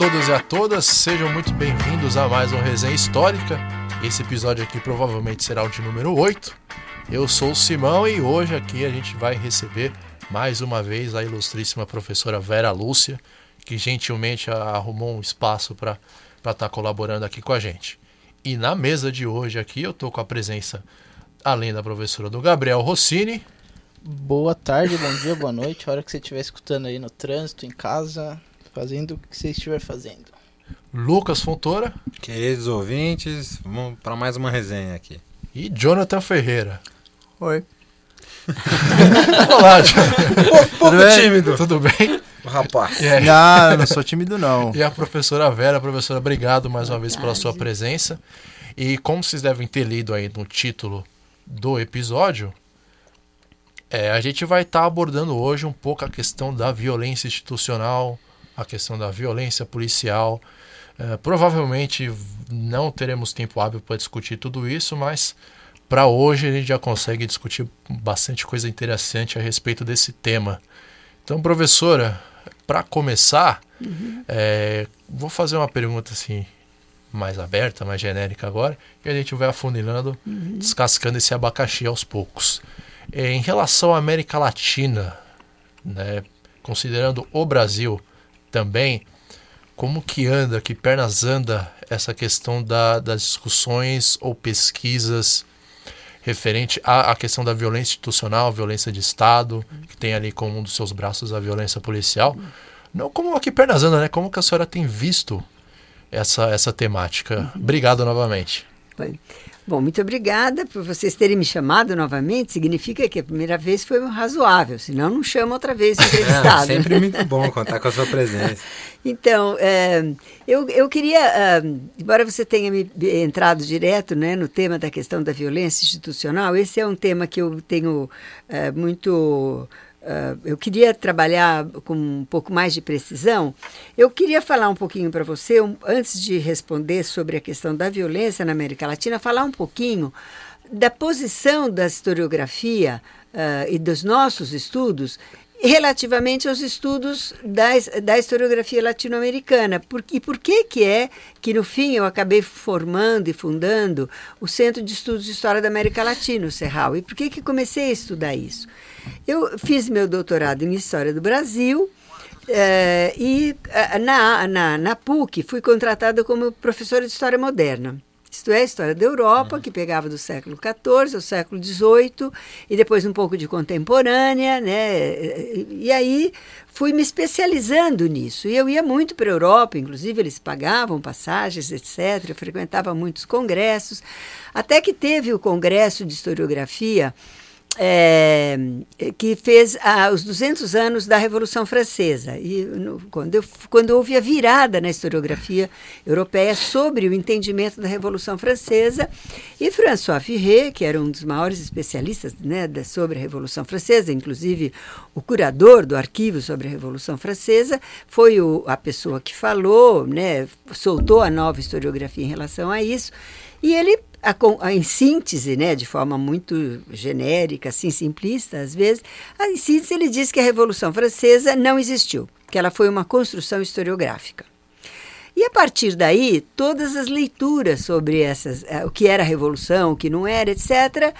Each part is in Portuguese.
todos e a todas, sejam muito bem-vindos a mais um Resenha Histórica. Esse episódio aqui provavelmente será o de número 8. Eu sou o Simão e hoje aqui a gente vai receber mais uma vez a ilustríssima professora Vera Lúcia, que gentilmente arrumou um espaço para estar tá colaborando aqui com a gente. E na mesa de hoje aqui eu tô com a presença, além da professora do Gabriel Rossini. Boa tarde, bom dia, boa noite. A hora que você estiver escutando aí no trânsito, em casa, fazendo o que você estiver fazendo. Lucas Fontoura. Queridos ouvintes, vamos para mais uma resenha aqui. E Jonathan Ferreira. Oi. Olá, Jonathan. Pouco, pouco Tudo tímido. Tudo bem? Rapaz. É. Não, não sou tímido não. E a professora Vera, professora, obrigado mais uma vez pela sua presença. E como vocês devem ter lido aí no título do episódio, é, a gente vai estar tá abordando hoje um pouco a questão da violência institucional, a questão da violência policial. É, provavelmente não teremos tempo hábil para discutir tudo isso, mas para hoje a gente já consegue discutir bastante coisa interessante a respeito desse tema. Então, professora, para começar, uhum. é, vou fazer uma pergunta assim mais aberta, mais genérica agora, e a gente vai afunilando, uhum. descascando esse abacaxi aos poucos. É, em relação à América Latina, né, considerando o Brasil também, como que anda, que pernas anda essa questão da, das discussões ou pesquisas referente à, à, questão da violência institucional, violência de Estado, que tem ali como um dos seus braços a violência policial. Não como aqui pernas anda, né? Como que a senhora tem visto essa, essa temática? Obrigado novamente. Bem, Bom, muito obrigada por vocês terem me chamado novamente. Significa que a primeira vez foi razoável, senão não chama outra vez o entrevistado. É, sempre muito bom contar com a sua presença. Então, é, eu, eu queria, é, embora você tenha me entrado direto né, no tema da questão da violência institucional, esse é um tema que eu tenho é, muito Uh, eu queria trabalhar com um pouco mais de precisão. Eu queria falar um pouquinho para você, um, antes de responder sobre a questão da violência na América Latina, falar um pouquinho da posição da historiografia uh, e dos nossos estudos relativamente aos estudos da, da historiografia latino-americana. E por que, que é que, no fim, eu acabei formando e fundando o Centro de Estudos de História da América Latina, o CERRAL? E por que, que comecei a estudar isso? Eu fiz meu doutorado em História do Brasil é, e eh, na, na, na PUC fui contratada como professora de História Moderna. Isto é, a história da Europa, que pegava do século XIV ao século XVIII, e depois um pouco de contemporânea, né? E aí fui me especializando nisso. E eu ia muito para a Europa, inclusive eles pagavam passagens, etc. Eu frequentava muitos congressos, até que teve o Congresso de Historiografia é, que fez os 200 anos da Revolução Francesa. E no, quando, eu, quando houve a virada na historiografia europeia sobre o entendimento da Revolução Francesa, e François Firret, que era um dos maiores especialistas né, da, sobre a Revolução Francesa, inclusive o curador do arquivo sobre a Revolução Francesa, foi o, a pessoa que falou, né, soltou a nova historiografia em relação a isso. E ele a, a, em síntese, né, de forma muito genérica, assim, simplista às vezes, a, em síntese ele diz que a Revolução Francesa não existiu, que ela foi uma construção historiográfica. E a partir daí, todas as leituras sobre essas, eh, o que era a Revolução, o que não era, etc.,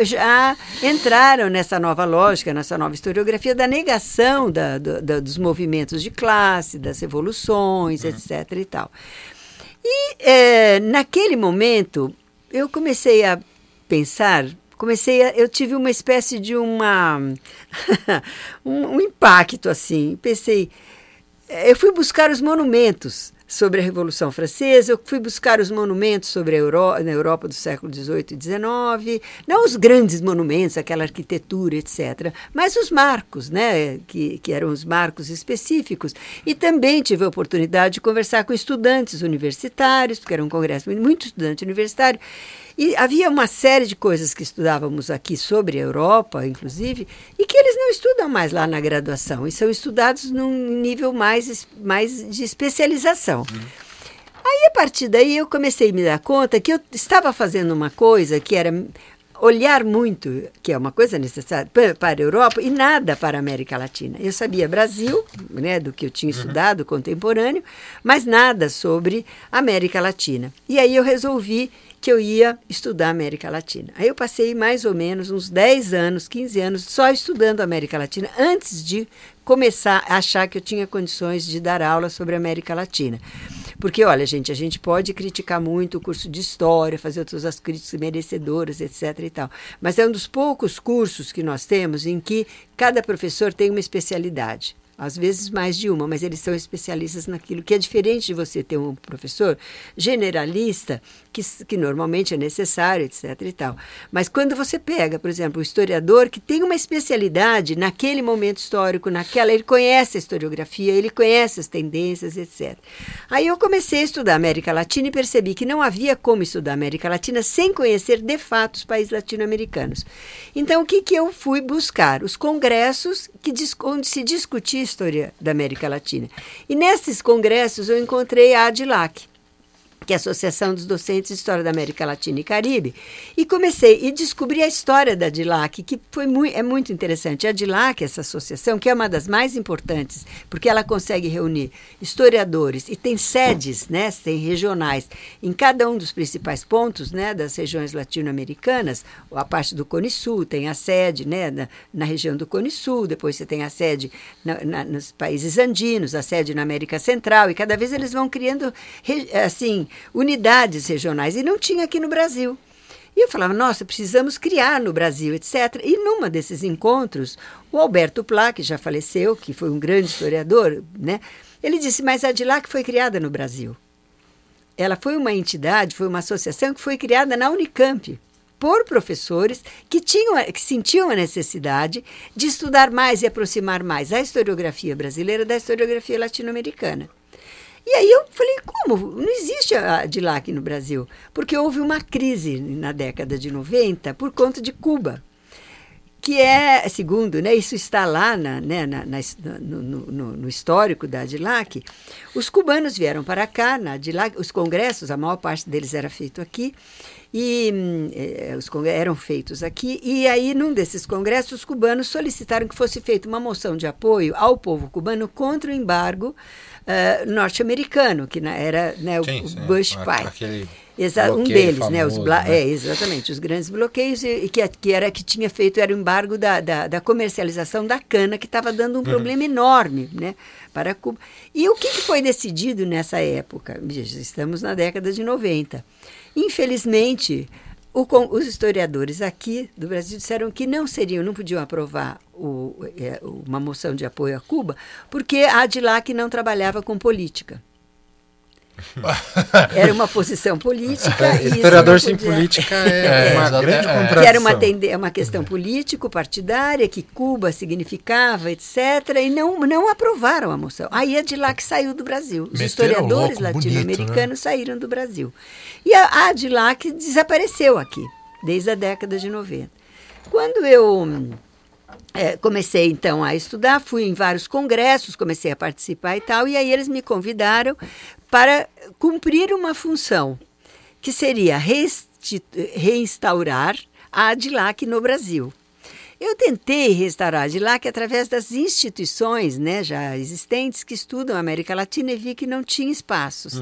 já entraram nessa nova lógica, nessa nova historiografia da negação da, da, dos movimentos de classe, das revoluções, uhum. etc. e tal. E é, naquele momento, eu comecei a pensar, comecei a, eu tive uma espécie de uma um, um impacto assim. Pensei, eh, eu fui buscar os monumentos sobre a Revolução Francesa, eu fui buscar os monumentos sobre a Europa, na Europa do século XVIII e XIX, não os grandes monumentos, aquela arquitetura, etc., mas os marcos, né, que, que eram os marcos específicos. E também tive a oportunidade de conversar com estudantes universitários, porque era um congresso muito estudante universitário, e havia uma série de coisas que estudávamos aqui sobre a Europa, inclusive, e que eles não estudam mais lá na graduação, e são estudados num nível mais, mais de especialização. Uhum. Aí, a partir daí, eu comecei a me dar conta que eu estava fazendo uma coisa que era olhar muito, que é uma coisa necessária pa- para a Europa e nada para a América Latina. Eu sabia Brasil, né, do que eu tinha estudado contemporâneo, mas nada sobre América Latina. E aí eu resolvi que eu ia estudar América Latina. Aí eu passei mais ou menos uns 10 anos, 15 anos só estudando América Latina antes de começar a achar que eu tinha condições de dar aula sobre América Latina. Porque, olha, gente, a gente pode criticar muito o curso de história, fazer todas as críticas merecedoras, etc. e tal. Mas é um dos poucos cursos que nós temos em que cada professor tem uma especialidade. Às vezes mais de uma, mas eles são especialistas naquilo, que é diferente de você ter um professor generalista, que, que normalmente é necessário, etc. e tal. Mas quando você pega, por exemplo, o historiador que tem uma especialidade naquele momento histórico, naquela, ele conhece a historiografia, ele conhece as tendências, etc. Aí eu comecei a estudar América Latina e percebi que não havia como estudar América Latina sem conhecer de fato os países latino-americanos. Então, o que, que eu fui buscar? Os congressos que onde se discutia história da América Latina. E nesses congressos eu encontrei a ADILAC, que é a Associação dos Docentes de História da América Latina e Caribe, e comecei e descobri a história da DILAC, que foi mui, é muito interessante. A DILAC, essa associação, que é uma das mais importantes, porque ela consegue reunir historiadores e tem sedes, né, tem regionais em cada um dos principais pontos, né, das regiões latino-americanas. A parte do Cone Sul tem a sede, né, na, na região do Cone Sul. Depois você tem a sede na, na, nos países andinos, a sede na América Central e cada vez eles vão criando assim unidades regionais e não tinha aqui no Brasil. E eu falava, nossa, precisamos criar no Brasil, etc. E numa desses encontros, o Alberto Plá, que já faleceu, que foi um grande historiador, né? Ele disse, mas a DILAC foi criada no Brasil. Ela foi uma entidade, foi uma associação que foi criada na Unicamp por professores que tinham, que sentiam a necessidade de estudar mais e aproximar mais a historiografia brasileira da historiografia latino-americana. E aí eu falei, como? Não existe a DILAC no Brasil. Porque houve uma crise na década de 90 por conta de Cuba. Que é, segundo, né, isso está lá na, né, na, na, no, no, no, histórico da DILAC, os cubanos vieram para cá, na DILAC, os congressos, a maior parte deles era feito aqui, e eh, os congressos eram feitos aqui, e aí num desses congressos os cubanos solicitaram que fosse feita uma moção de apoio ao povo cubano contra o embargo Uh, norte-americano, que era né, o, sim, sim. Bush pai. aquele Exa um deles, né, os famoso, né? É, exatamente, os grandes bloqueios e, e que, que era que tinha feito era o embargo da, da, da comercialização da cana, que estava dando um problema enorme né, para Cuba. E o que, que foi decidido nessa época? Estamos na década de 90. Infelizmente, o os historiadores aqui do Brasil disseram que não seriam, não podiam aprovar o- é, uma moção de apoio a Cuba, porque a ADILAC não trabalhava com política. Era uma posição política. e isso Historiador sem podia- política É, é, uma grande é. contradição. que era uma, tende- uma questão político-partidária, que Cuba significava, etc., e não, não aprovaram a moção. Aí é de lá que saiu do Brasil. Os Meteram historiadores latino-americanos saíram do Brasil. E a, a de lá que desapareceu aqui, desde a década de 90. Quando eu hum, é, comecei então a estudar, fui em vários congressos, comecei a participar e tal, e aí eles me convidaram para cumprir uma função que seria reinstaurar a ADILAC no Brasil. Eu tentei restaurar a ADILAC através das instituições né, já existentes que estudam a América Latina e vi que não tinha espaços.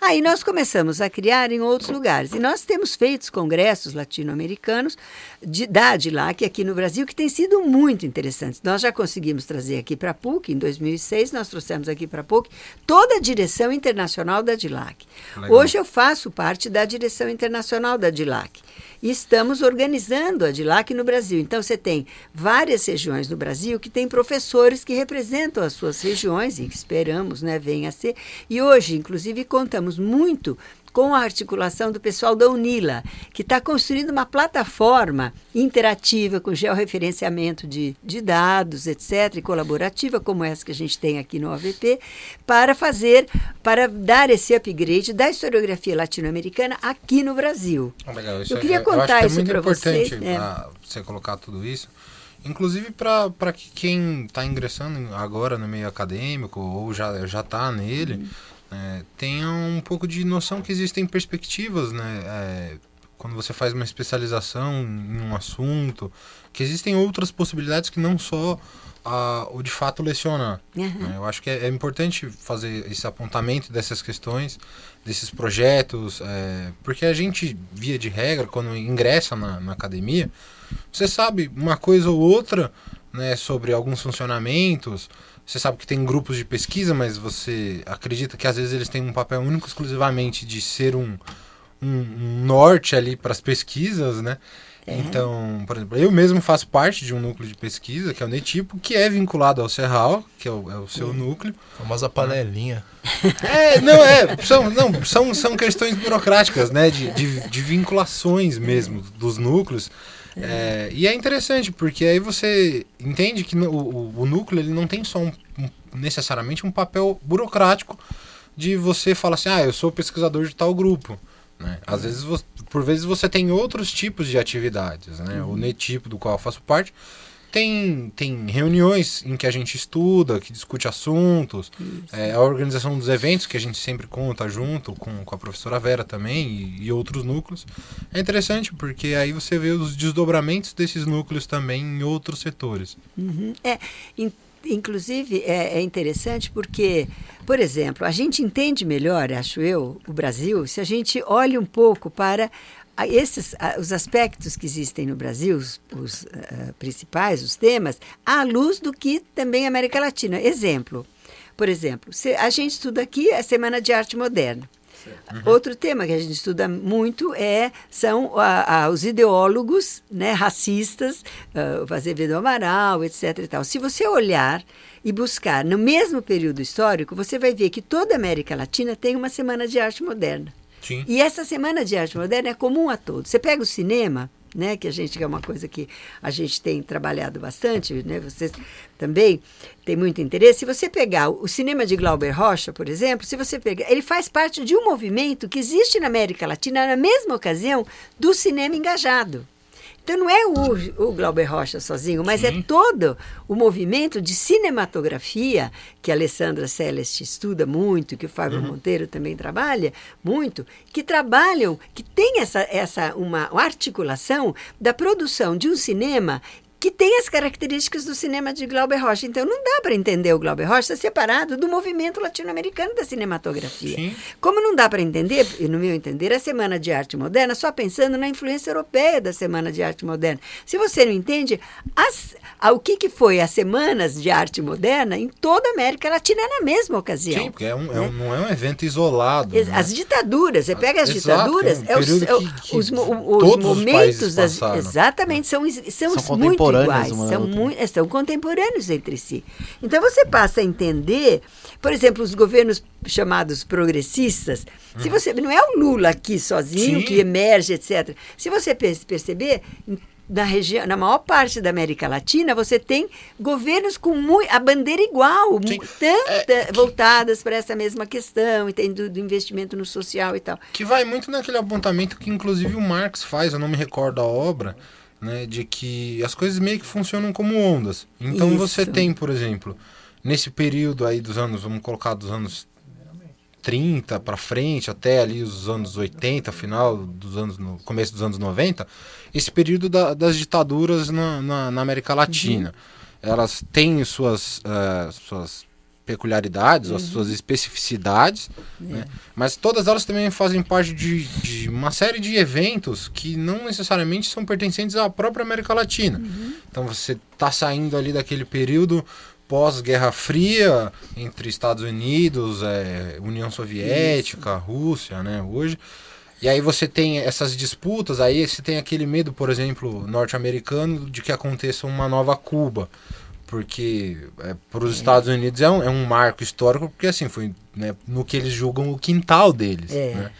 Aí nós começamos a criar em outros lugares. E nós temos feito congressos latino-americanos de, da ADILAC aqui no Brasil que têm sido muito interessantes. Nós já conseguimos trazer aqui para a PUC, em 2006, nós trouxemos aqui para a PUC toda a direção internacional da ADILAC. Legal. Hoje eu faço parte da direção internacional da DILAC. E estamos organizando a DILAC no Brasil. Então, você tem várias regiões no Brasil que têm professores que representam as suas regiões e que esperamos né, venha a ser. E hoje, inclusive, contamos muito com a articulação do pessoal da UNILA, que está construindo uma plataforma interativa com georreferenciamento de, de dados, etc., e colaborativa, como essa que a gente tem aqui no OVP, para fazer, para dar esse upgrade da historiografia latino-americana aqui no Brasil. Ah, legal, Eu queria acho contar é isso muito pra importante vocês, é. ah, você colocar tudo isso. Inclusive para que quem está ingressando agora no meio acadêmico ou já já está nele, Uhum. Né, tenha um pouco de noção que existem perspectivas, né, é, quando você faz uma especialização em um assunto, que existem outras possibilidades que não só a, o de fato lecionar. Uhum. né? Eu acho que é, é importante fazer esse apontamento dessas questões, desses projetos, é, porque a gente, via de regra, quando ingressa na, na academia, você sabe uma coisa ou outra né, sobre alguns funcionamentos. Você sabe que tem grupos de pesquisa, mas você acredita que às vezes eles têm um papel único exclusivamente de ser um, um, um norte ali para as pesquisas, né? Então, por exemplo, eu mesmo faço parte de um núcleo de pesquisa, que é o NETIPO, que é vinculado ao Serral, que é o, é o seu núcleo. A famosa panelinha. É, não, é, são, não, são, são questões burocráticas, né, de, de, de vinculações mesmo dos núcleos. É, e é interessante, porque aí você entende que no- o, o núcleo ele não tem só um, um- necessariamente um papel burocrático de você falar assim, ah, eu sou pesquisador de tal grupo. Né? Às vezes, vo- por vezes você tem outros tipos de atividades, né? O NETIPO, do qual eu faço parte, tem, tem reuniões em que a gente estuda, que discute assuntos, é, a organização dos eventos que a gente sempre conta junto com, com a professora Vera também e, e outros núcleos. É interessante porque aí você vê os desdobramentos desses núcleos também em outros setores. Uhum. É, in- inclusive é, é interessante porque, por exemplo, a gente entende melhor, acho eu, o Brasil, se a gente olha um pouco para esses os aspectos que existem no Brasil, os, os, ah, principais, os temas, à luz do que também a América Latina. Exemplo, por exemplo, a gente estuda aqui a Semana de Arte Moderna. Outro tema que a gente estuda muito é são a- a- os ideólogos né, racistas, ah, o Azevedo Amaral, etc. E tal. Se você olhar e buscar no mesmo período histórico, você vai ver que toda a América Latina tem uma semana de arte moderna. Sim. E essa semana de arte moderna é comum a todos. Você pega o cinema, né, que a gente que é uma coisa que a gente tem trabalhado bastante, né, vocês também têm muito interesse. Se você pegar o cinema de Glauber Rocha, por exemplo, se você pegar, ele faz parte de um movimento que existe na América Latina na mesma ocasião do cinema engajado. Então não é o, o Glauber Rocha sozinho, mas é todo o movimento de cinematografia que a Alessandra Celeste estuda muito, que o Fábio Monteiro também trabalha muito, que trabalham, que tem essa, essa uma articulação da produção de um cinema que tem as características do cinema de Glauber Rocha. Então não dá para entender o Glauber Rocha separado do movimento latino-americano da cinematografia. Sim. Como não dá para entender, e no meu entender, a Semana de Arte Moderna só pensando na influência europeia da Semana de Arte Moderna. Se você não entende, as, a- o que, que foi as Semanas de Arte Moderna em toda a América Latina na mesma ocasião. Sim, porque é um, é um- não é um evento isolado. Ex- né? As ditaduras, você pega as Exato, ditaturas, é um é os, é que- que os, os os momentos das. passaram. Exatamente, são, is- são, São muito contemporâneas iguais, são, outra. mui- são contemporâneos entre si. Então você passa a entender, por exemplo, os governos chamados progressistas, se você não é o Lula aqui sozinho Sim. que emerge, etc. Se você per- perceber, na região, na maior parte da América Latina, você tem governos com mui- a bandeira igual, tanta- voltadas para essa mesma questão, e tem do, do investimento no social e tal. Que vai muito naquele apontamento que inclusive o Marx faz, eu não me recordo a obra, né, de que as coisas meio que funcionam como ondas. Então Isso. você tem, por exemplo, nesse período aí dos anos, vamos colocar dos anos 30 para frente, até ali os anos 80, final dos anos no começo dos anos 90, esse período da- das ditaduras na, na- na América Latina. Elas têm suas, eh, suas peculiaridades, as suas especificidades, né? mas todas elas também fazem parte de, de uma série de eventos que não necessariamente são pertencentes à própria América Latina. Então você está saindo ali daquele período pós-Guerra Fria entre Estados Unidos, eh, União Soviética, Rússia, né, hoje. E aí você tem essas disputas, aí você tem aquele medo, por exemplo, norte-americano de que aconteça uma nova Cuba. Porque para os Estados Unidos é um, é um marco histórico, porque assim, foi né, no que eles julgam o quintal deles. É, né?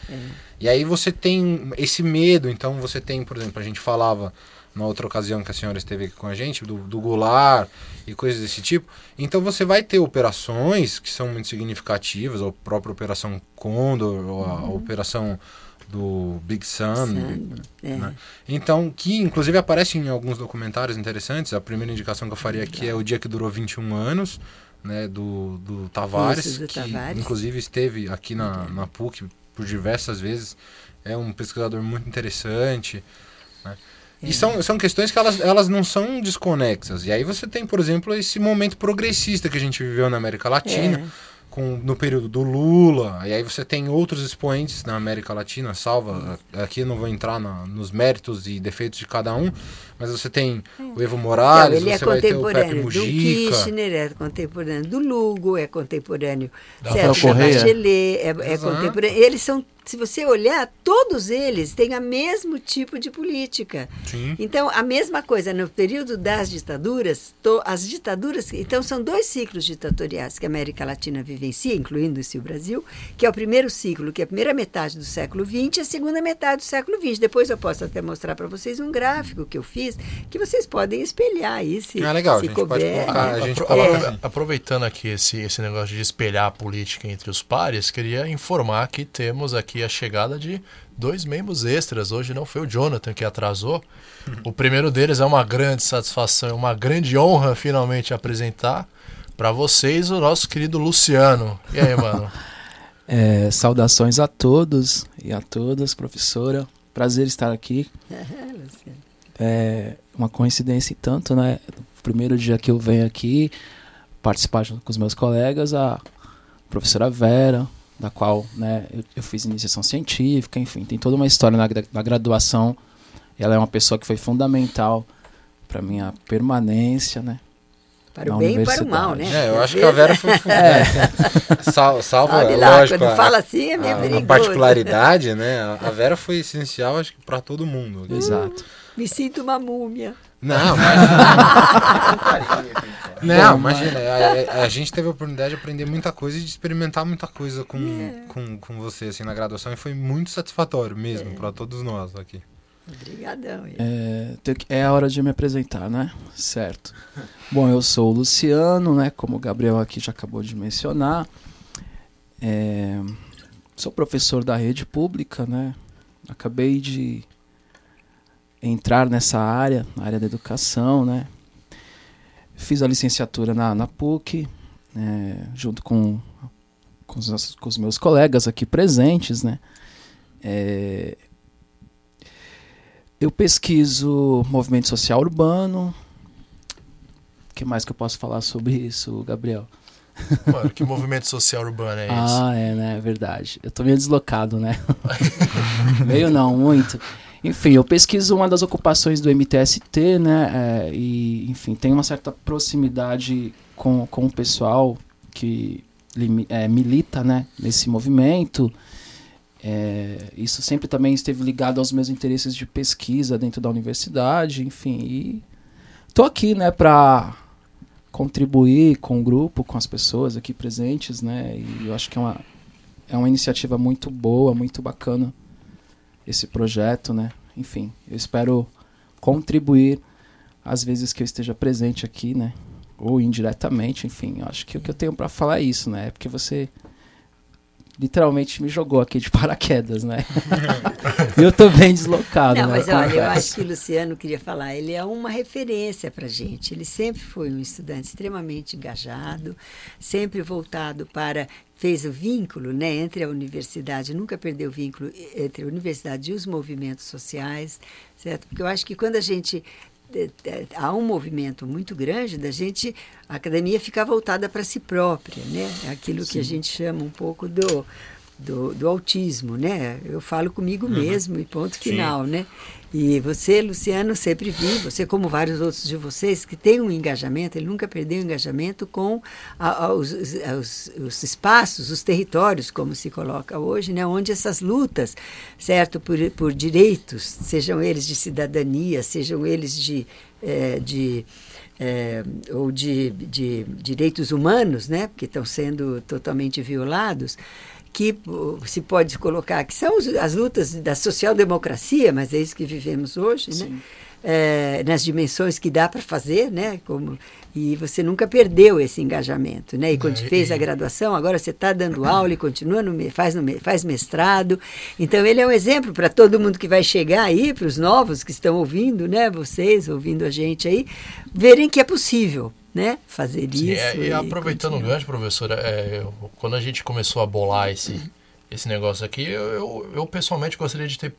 E aí você tem esse medo, então você tem, por exemplo, a gente falava na outra ocasião que a senhora esteve aqui com a gente, do, do Goulart e coisas desse tipo. Então você vai ter operações que são muito significativas, a própria Operação Condor, ou a, a Operação do Big Sun. É. né? Então, que inclusive aparece em alguns documentários interessantes. A primeira indicação que eu faria aqui é o dia que durou 21 anos, né, do, do Tavares, Isso, do que Tavares. inclusive esteve aqui na, na PUC por diversas vezes é um pesquisador muito interessante. Né? E são, são questões que elas, elas não são desconexas. E aí você tem, por exemplo, esse momento progressista que a gente viveu na América Latina. É. Com, no período do Lula, e aí você tem outros expoentes na América Latina, salva, aqui eu não vou entrar na- nos méritos e defeitos de cada um, mas você tem o Evo Não, Morales, ele é você vai ter o Pepe contemporâneo do Mujica. Kirchner, é contemporâneo do Lugo, é contemporâneo Rafael Correia. Bachelet, é, é contemporâneo. Eles são, se você olhar, todos eles têm o mesmo tipo de política. Sim. Então, a mesma coisa, no período das ditaduras, to- as ditaduras, então são dois ciclos ditatoriais que a América Latina vivencia, incluindo-se o Brasil, que é o primeiro ciclo, que é a primeira metade do século XX e a segunda metade do século XX. Depois eu posso até mostrar para vocês um gráfico que eu fiz, que vocês podem espelhar aí, se, Ah, legal, a se gente couber. a gente coloca apro- assim. Aproveitando aqui esse, esse negócio de espelhar a política entre os pares, queria informar que temos aqui a chegada de dois membros extras. Hoje não foi o Jonathan que atrasou. O primeiro deles é uma grande satisfação, é uma grande honra finalmente apresentar para vocês o nosso querido Luciano. E aí, mano? É, saudações a todos e a todas, professora. Prazer estar aqui. É uma coincidência e tanto, né? O primeiro dia que eu venho aqui participar junto com os meus colegas, a professora Vera, da qual né, eu, eu fiz iniciação científica, enfim, tem toda uma história na, na graduação. Ela é uma pessoa que foi fundamental para minha permanência, né? Para Na o bem e para o mal, né? É, eu acho que a Vera foi. é, sal, salva, Sabe lá, lógico, quando a- fala assim é meio a, a perigoso. particularidade, né? A a Vera foi essencial, acho que para todo mundo. Exato. Me sinto uma múmia. Não, mas... Não, imagina, a, a- a gente teve a oportunidade de aprender muita coisa e de experimentar muita coisa com, com, com você assim, na graduação e foi muito satisfatório mesmo para todos nós aqui. Obrigadão. É, é a hora de me apresentar, né? Certo. Bom, eu sou o Luciano, né? Como o Gabriel aqui já acabou de mencionar. É, sou professor da rede pública, né? Acabei de entrar nessa área, na área da educação, né? Fiz a licenciatura na, na PUC, é, junto com, com, os, nossos- com os meus colegas aqui presentes, né? É, eu pesquiso movimento social urbano. O que mais que eu posso falar sobre isso, Gabriel? Mano, que movimento social urbano é esse? Ah, é, né? É verdade. Eu tô meio deslocado, né? meio não, muito. Enfim, eu pesquiso uma das ocupações do MTST, né? é, e, enfim, tem uma certa proximidade com, com o pessoal que é, milita, né? Nesse movimento. É, isso sempre também esteve ligado aos meus interesses de pesquisa dentro da universidade, enfim. E tô aqui, né, para contribuir com o grupo, com as pessoas aqui presentes, né? E eu acho que é uma, é uma iniciativa muito boa, muito bacana esse projeto, né? Enfim, eu espero contribuir às vezes que eu esteja presente aqui, né? Ou indiretamente, enfim, acho que o que eu tenho para falar é isso, né? É porque você literalmente me jogou aqui de paraquedas, né? E eu tô bem deslocado, Não, né? mas olha, eu acho que o Luciano queria falar, ele é uma referência para gente. Ele sempre foi um estudante extremamente engajado, sempre voltado para fez o vínculo, né, entre a universidade, nunca perdeu o vínculo entre a universidade e os movimentos sociais, certo? Porque eu acho que quando a gente eh, eh, há um movimento muito grande da gente, a academia ficar voltada para si própria, né? É Aquilo que a gente chama um pouco do, do, do autismo, né? Eu falo comigo mesmo e ponto final, né? E você, Luciano, sempre vi, você como vários outros de vocês, que tem um engajamento, ele nunca perdeu o engajamento com a- a- os, os- os espaços, os territórios, como se coloca hoje, né? Onde essas lutas, certo, por, por direitos, sejam eles de cidadania, sejam eles de, eh, de eh, ou de, de direitos humanos, né? Porque estão sendo totalmente violados que uh, se pode colocar que são as lutas da social-democracia, mas é isso que vivemos hoje, né? É, nas dimensões que dá para fazer, né? Como, e você nunca perdeu esse engajamento, né? E quando É, fez e- a graduação, agora você está dando aula e continua no, faz, no, faz mestrado. Então ele é um exemplo para todo mundo que vai chegar aí, para os novos que estão ouvindo, né? Vocês ouvindo a gente aí, verem que é possível, né? Fazer Sim, isso. é, e aproveitando o continuar. gancho, professora, é, quando a gente começou a bolar esse, esse negócio aqui, eu, eu, eu pessoalmente gostaria de ter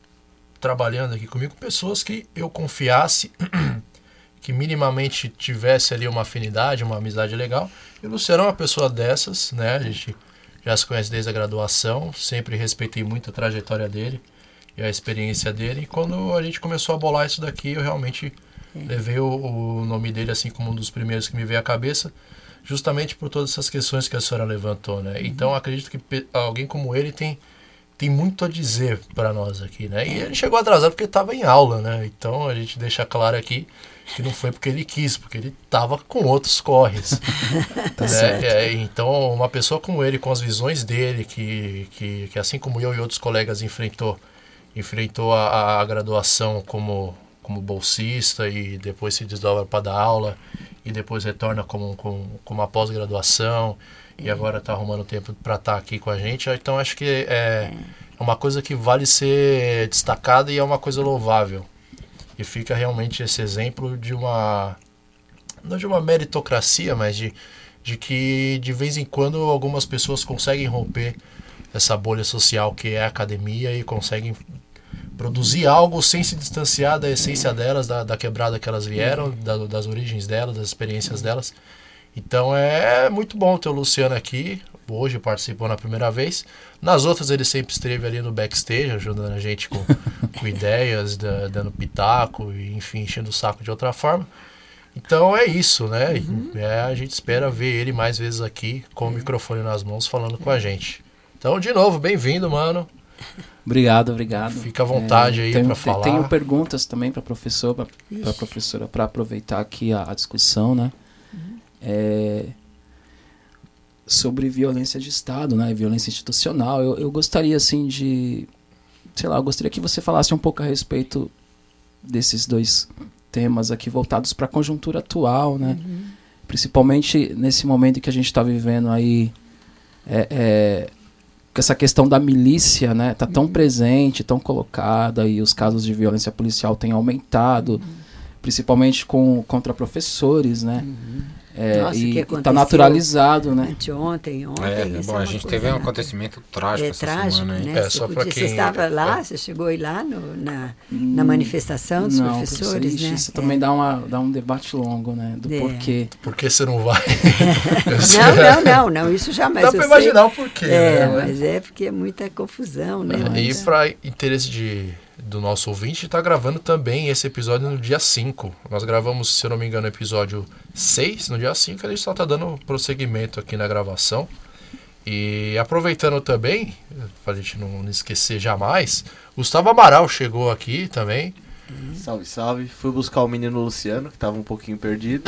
trabalhando aqui comigo pessoas que eu confiasse, que minimamente tivesse ali uma afinidade, uma amizade legal. E o Luciano é uma pessoa dessas, né? A gente já se conhece desde a graduação, sempre respeitei muito a trajetória dele e a experiência dele. E quando a gente começou a bolar isso daqui, eu realmente é. Levei o, o, nome dele assim como um dos primeiros que me veio à cabeça, justamente por todas essas questões que a senhora levantou, né? Uhum. Então acredito que alguém como ele tem tem muito a dizer para nós aqui, né? E ele chegou atrasado porque estava em aula, né? Então a gente deixa claro aqui que não foi porque ele quis, porque ele estava com outros corres. tá né? É, então, uma pessoa como ele, com as visões dele, que, que, que assim como eu e outros colegas enfrentou, enfrentou a, a graduação como, como bolsista e depois se desdobra para dar aula e depois retorna como, como, como uma pós-graduação e agora está arrumando tempo para estar tá aqui com a gente. Então, acho que é, é uma coisa que vale ser destacada e é uma coisa louvável. E fica realmente esse exemplo de uma não de uma meritocracia, mas de, de que de vez em quando algumas pessoas conseguem romper essa bolha social que é a academia e conseguem produzir algo sem se distanciar da essência delas, da, da quebrada que elas vieram, da, das origens delas, das experiências delas. Então é muito bom ter o Luciano aqui. Hoje participou na primeira vez. Nas outras ele sempre esteve ali no backstage, ajudando a gente com, com ideias, da, dando pitaco, e, enfim, enchendo o saco de outra forma. Então é isso, né? Uhum. É, a gente espera ver ele mais vezes aqui com o microfone nas mãos falando com a gente. Então, de novo, bem-vindo, mano. Obrigado, obrigado. Fica à vontade é, aí para falar. Tenho perguntas também para professor, para professora, para aproveitar aqui a, a discussão, né? Uhum. É, sobre violência de Estado, né, violência institucional. Eu, eu gostaria, assim, de... Sei lá, eu gostaria que você falasse um pouco a respeito desses dois temas aqui voltados para a conjuntura atual, né? Uhum. Principalmente nesse momento que a gente está vivendo aí, é, é, essa questão da milícia, né? Tá tão uhum. presente, tão colocada e os casos de violência policial têm aumentado, uhum. principalmente com contra professores, né? Uhum. É, Nossa, e está naturalizado, né? Anteontem, ontem. É, bom, é a gente teve um acontecimento trágico é, essa trágico, semana. Né? É, só para quem... Você estava lá, é. você chegou aí lá no, na, na hum, manifestação dos não, professores, isso, né? Isso também dá, uma, dá um debate longo, né? Do é. porquê. Por que você não vai? não, não, não, não, isso jamais. Dá para imaginar o porquê. É, né? mas é porque é muita confusão, né? E para interesse de do nosso ouvinte está gravando também esse episódio no dia 5. Nós gravamos, se eu não me engano, o episódio 6 no dia 5. A gente só está dando prosseguimento aqui na gravação. E aproveitando também, para a gente não esquecer jamais, Gustavo Amaral chegou aqui também. Salve, salve. Fui buscar o menino Luciano, que tava um pouquinho perdido.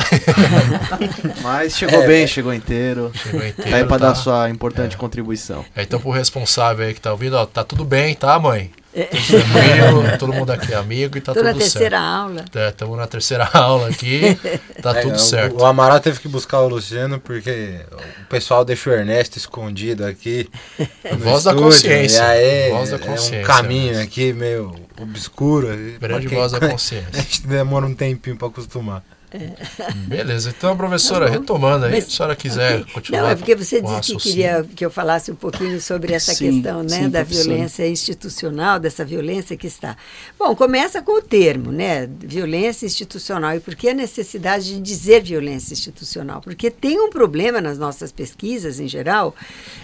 Mas chegou é, bem, chegou inteiro. Chegou inteiro. Tá aí pra tá, dar sua importante é. contribuição. É, então, pro responsável aí que tá ouvindo, ó, tá tudo bem, tá, mãe? É. Tranquilo, todo mundo aqui é amigo e tá Tô tudo certo. na terceira aula. É, estamos na terceira aula aqui, tá é, tudo certo. O, o Amaral teve que buscar o Luciano porque o pessoal deixou o Ernesto escondido aqui. Voz da consciência. Aí, voz da consciência. É um caminho né? aqui meio obscuro. Grande voz da consciência. A gente demora um tempinho para acostumar. É. Beleza, então, professora, tá retomando aí, Mas, se a senhora quiser okay. continuar. Não, é porque você disse que queria que eu falasse um pouquinho sobre essa sim, questão né, sim, da violência institucional, dessa violência que está. Bom, começa com o termo, né? Violência institucional. E por que a necessidade de dizer violência institucional? Porque tem um problema nas nossas pesquisas, em geral,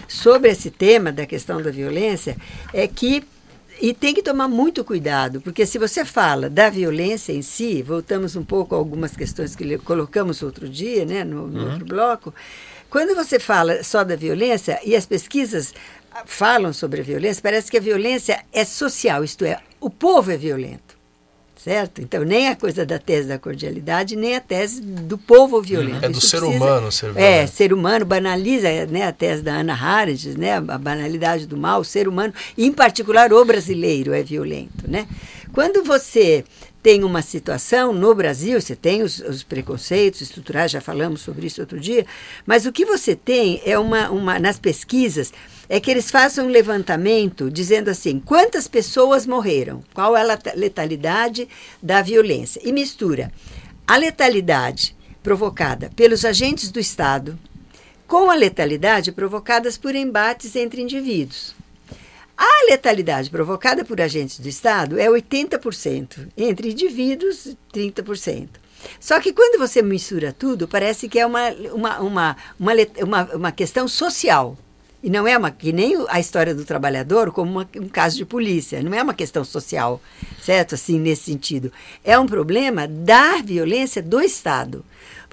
sobre esse tema da questão da violência, é que e tem que tomar muito cuidado, porque se você fala da violência em si, voltamos um pouco a algumas questões que colocamos outro dia, né, no, no uhum. outro bloco, quando você fala só da violência, e as pesquisas falam sobre a violência, parece que a violência é social, isto é, o povo é violento certo? Então, nem a coisa da tese da cordialidade, nem a tese do povo violento. É do Isso ser precisa, humano ser violento. É, ser humano banaliza né, a tese da Ana Harides, né, a banalidade do mal, o ser humano, em particular o brasileiro é violento, né? Quando você tem uma situação no Brasil, você tem os, os, preconceitos estruturais, já falamos sobre isso outro dia, mas o que você tem é uma, uma nas pesquisas é que eles façam um levantamento dizendo assim: quantas pessoas morreram, qual é a letalidade da violência, e mistura a letalidade provocada pelos agentes do Estado com a letalidade provocadas por embates entre indivíduos. A letalidade provocada por agentes do Estado é 80%, entre indivíduos, 30%. Só que quando você mistura tudo, parece que é uma, uma, uma, uma, uma questão social. E não é uma, que nem a história do trabalhador como uma, um caso de polícia, não é uma questão social, certo? Assim, nesse sentido. É um problema da violência do Estado.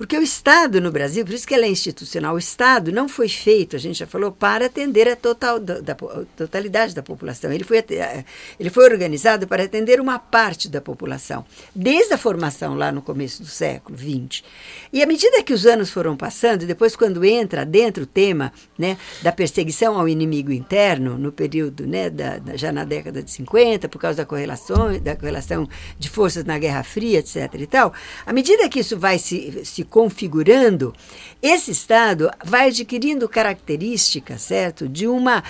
Porque o Estado no Brasil, por isso que ele é institucional, o Estado não foi feito, a gente já falou, para atender a, total, da, da totalidade da população. Ele foi, eh, ele foi organizado para atender uma parte da população, desde a formação lá no começo do século XX. E à medida que os anos foram passando, depois quando entra dentro o tema né, da perseguição ao inimigo interno, no período né, da, já na década de 50, por causa da correlação, da correlação de forças na Guerra Fria, etc. e tal, à medida que isso vai se, se configurando, esse Estado vai adquirindo características, certo, de uma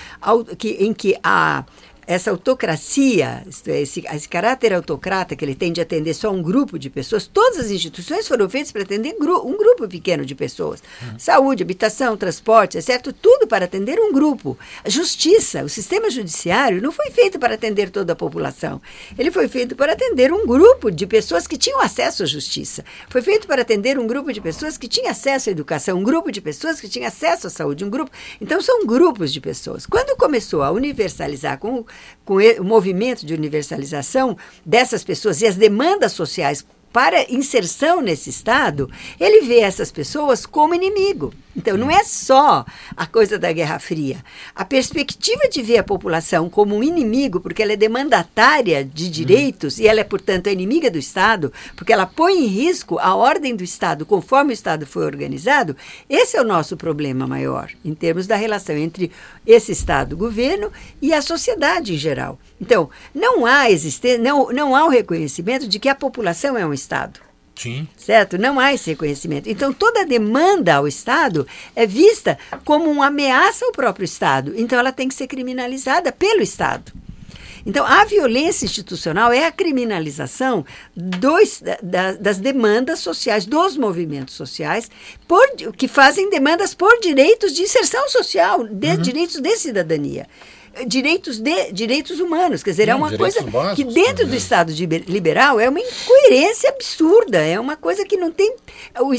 que, em que a essa autocracia, esse, esse caráter autocrata que ele tem de atender só um grupo de pessoas, todas as instituições foram feitas para atender um grupo pequeno de pessoas. Uhum. Saúde, habitação, transporte, certo? Tudo para atender um grupo. A justiça, o sistema judiciário não foi feito para atender toda a população. Ele foi feito para atender um grupo de pessoas que tinham acesso à justiça. Foi feito para atender um grupo de pessoas que tinham acesso à educação, um grupo de pessoas que tinham acesso à saúde, um grupo. Então são grupos de pessoas. Quando começou a universalizar com com o movimento de universalização dessas pessoas e as demandas sociais para inserção nesse Estado, ele vê essas pessoas como inimigo. Então, não é só a coisa da Guerra Fria. A perspectiva de ver a população como um inimigo, porque ela é demandatária de direitos uhum. e ela é, portanto, inimiga do Estado, porque ela põe em risco a ordem do Estado conforme o Estado foi organizado, esse é o nosso problema maior, em termos da relação entre esse Estado, governo, e a sociedade em geral. Então, não há, existência, não, não há o reconhecimento de que a população é um Estado. Sim. Certo? Não há esse reconhecimento. Então, toda demanda ao Estado é vista como uma ameaça ao próprio Estado. Então, ela tem que ser criminalizada pelo Estado. Então, a violência institucional é a criminalização dos, da, das demandas sociais, dos movimentos sociais, por, que fazem demandas por direitos de inserção social, de, uhum. direitos de cidadania direitos, de, direitos humanos. Quer dizer, é uma coisa básicos, que dentro do Estado de liberal é uma incoerência absurda, é uma coisa que não tem. O,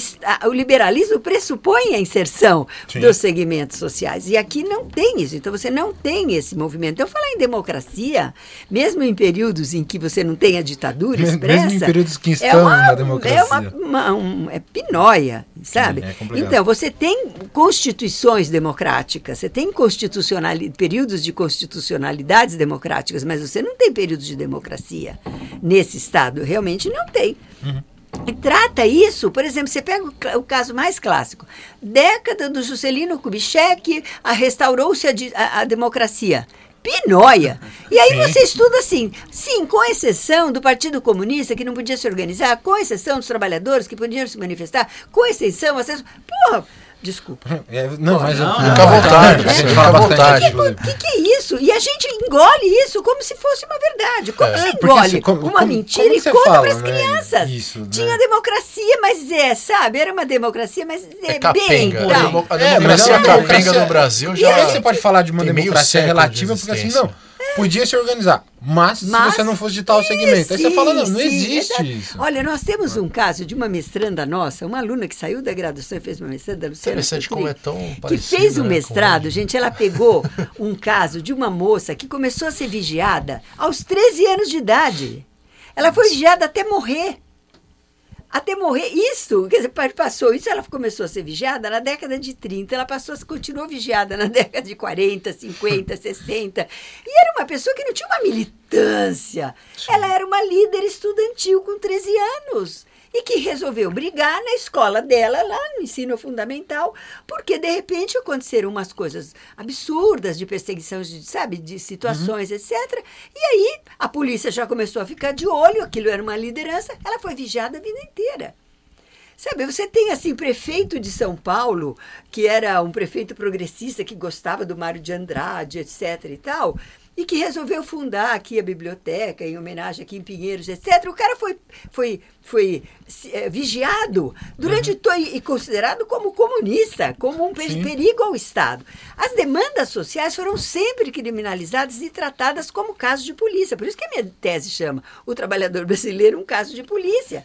o liberalismo pressupõe a inserção Sim. dos segmentos sociais. E aqui não tem isso. Então você não tem esse movimento. Eu falar em democracia, mesmo em períodos em que você não tem a ditadura expressa. Mesmo em períodos que estamos é uma, na democracia. É uma, uma um, é pinóia, sabe? Sim, é então, você tem constituições democráticas, você tem constitucionalidade, períodos de constitucionalidades democráticas, mas você não tem períodos de democracia nesse Estado. Realmente não tem. Uhum. E trata isso, por exemplo, você pega o, o, caso mais clássico. Década do Juscelino Kubitschek, restaurou-se a, a, a democracia pinóia. E aí você estuda assim, sim, com exceção do Partido Comunista, que não podia se organizar, com exceção dos trabalhadores que podiam se manifestar, com exceção, acesso. Porra, Desculpa. É, não, mas não, fica à vontade. Fica à vontade. O que, que, é isso? E a gente engole isso como se fosse uma verdade. Como é. você engole assim, como, uma como, mentira como e conta para as né? crianças? Isso, né? Tinha democracia, mas é, sabe? Era uma democracia, mas é, é bem. Tá. A democracia é, capenga no Brasil já. Aí você pode falar de uma democracia relativa, porque assim, não podia se organizar. Mas, mas, se você não fosse de tal segmento. Aí você fala, não, não existe sim, isso. Olha, nós temos um caso de uma mestranda nossa, uma aluna que saiu da graduação e fez uma mestranda, Luciana Interessante como é tão Que fez um né, mestrado, gente, ela pegou um caso de uma moça que começou a ser vigiada aos 13 anos de idade. Ela foi vigiada até morrer até morrer. Isso, quer dizer, passou isso, ela começou a ser vigiada na década de 30, ela passou, continuou vigiada na década de 40, 50, 60. E era uma pessoa que não tinha uma militância. Ela era uma líder estudantil com 13 anos e que resolveu brigar na escola dela, lá no ensino fundamental, porque de repente aconteceram umas coisas absurdas de perseguição, de, sabe, de situações, uhum. etc. E aí a polícia já começou a ficar de olho, aquilo era uma liderança, ela foi vigiada a vida inteira. Sabe, você tem assim prefeito de São Paulo, que era um prefeito progressista que gostava do Mário de Andrade, etc e tal, e que resolveu fundar aqui a biblioteca em homenagem aqui em Pinheiros, etc. O cara foi, foi, foi é, vigiado durante uhum. e considerado como comunista, como um Sim. perigo ao Estado. As demandas sociais foram sempre criminalizadas e tratadas como caso de polícia. Por isso que a minha tese chama o trabalhador brasileiro um caso de polícia.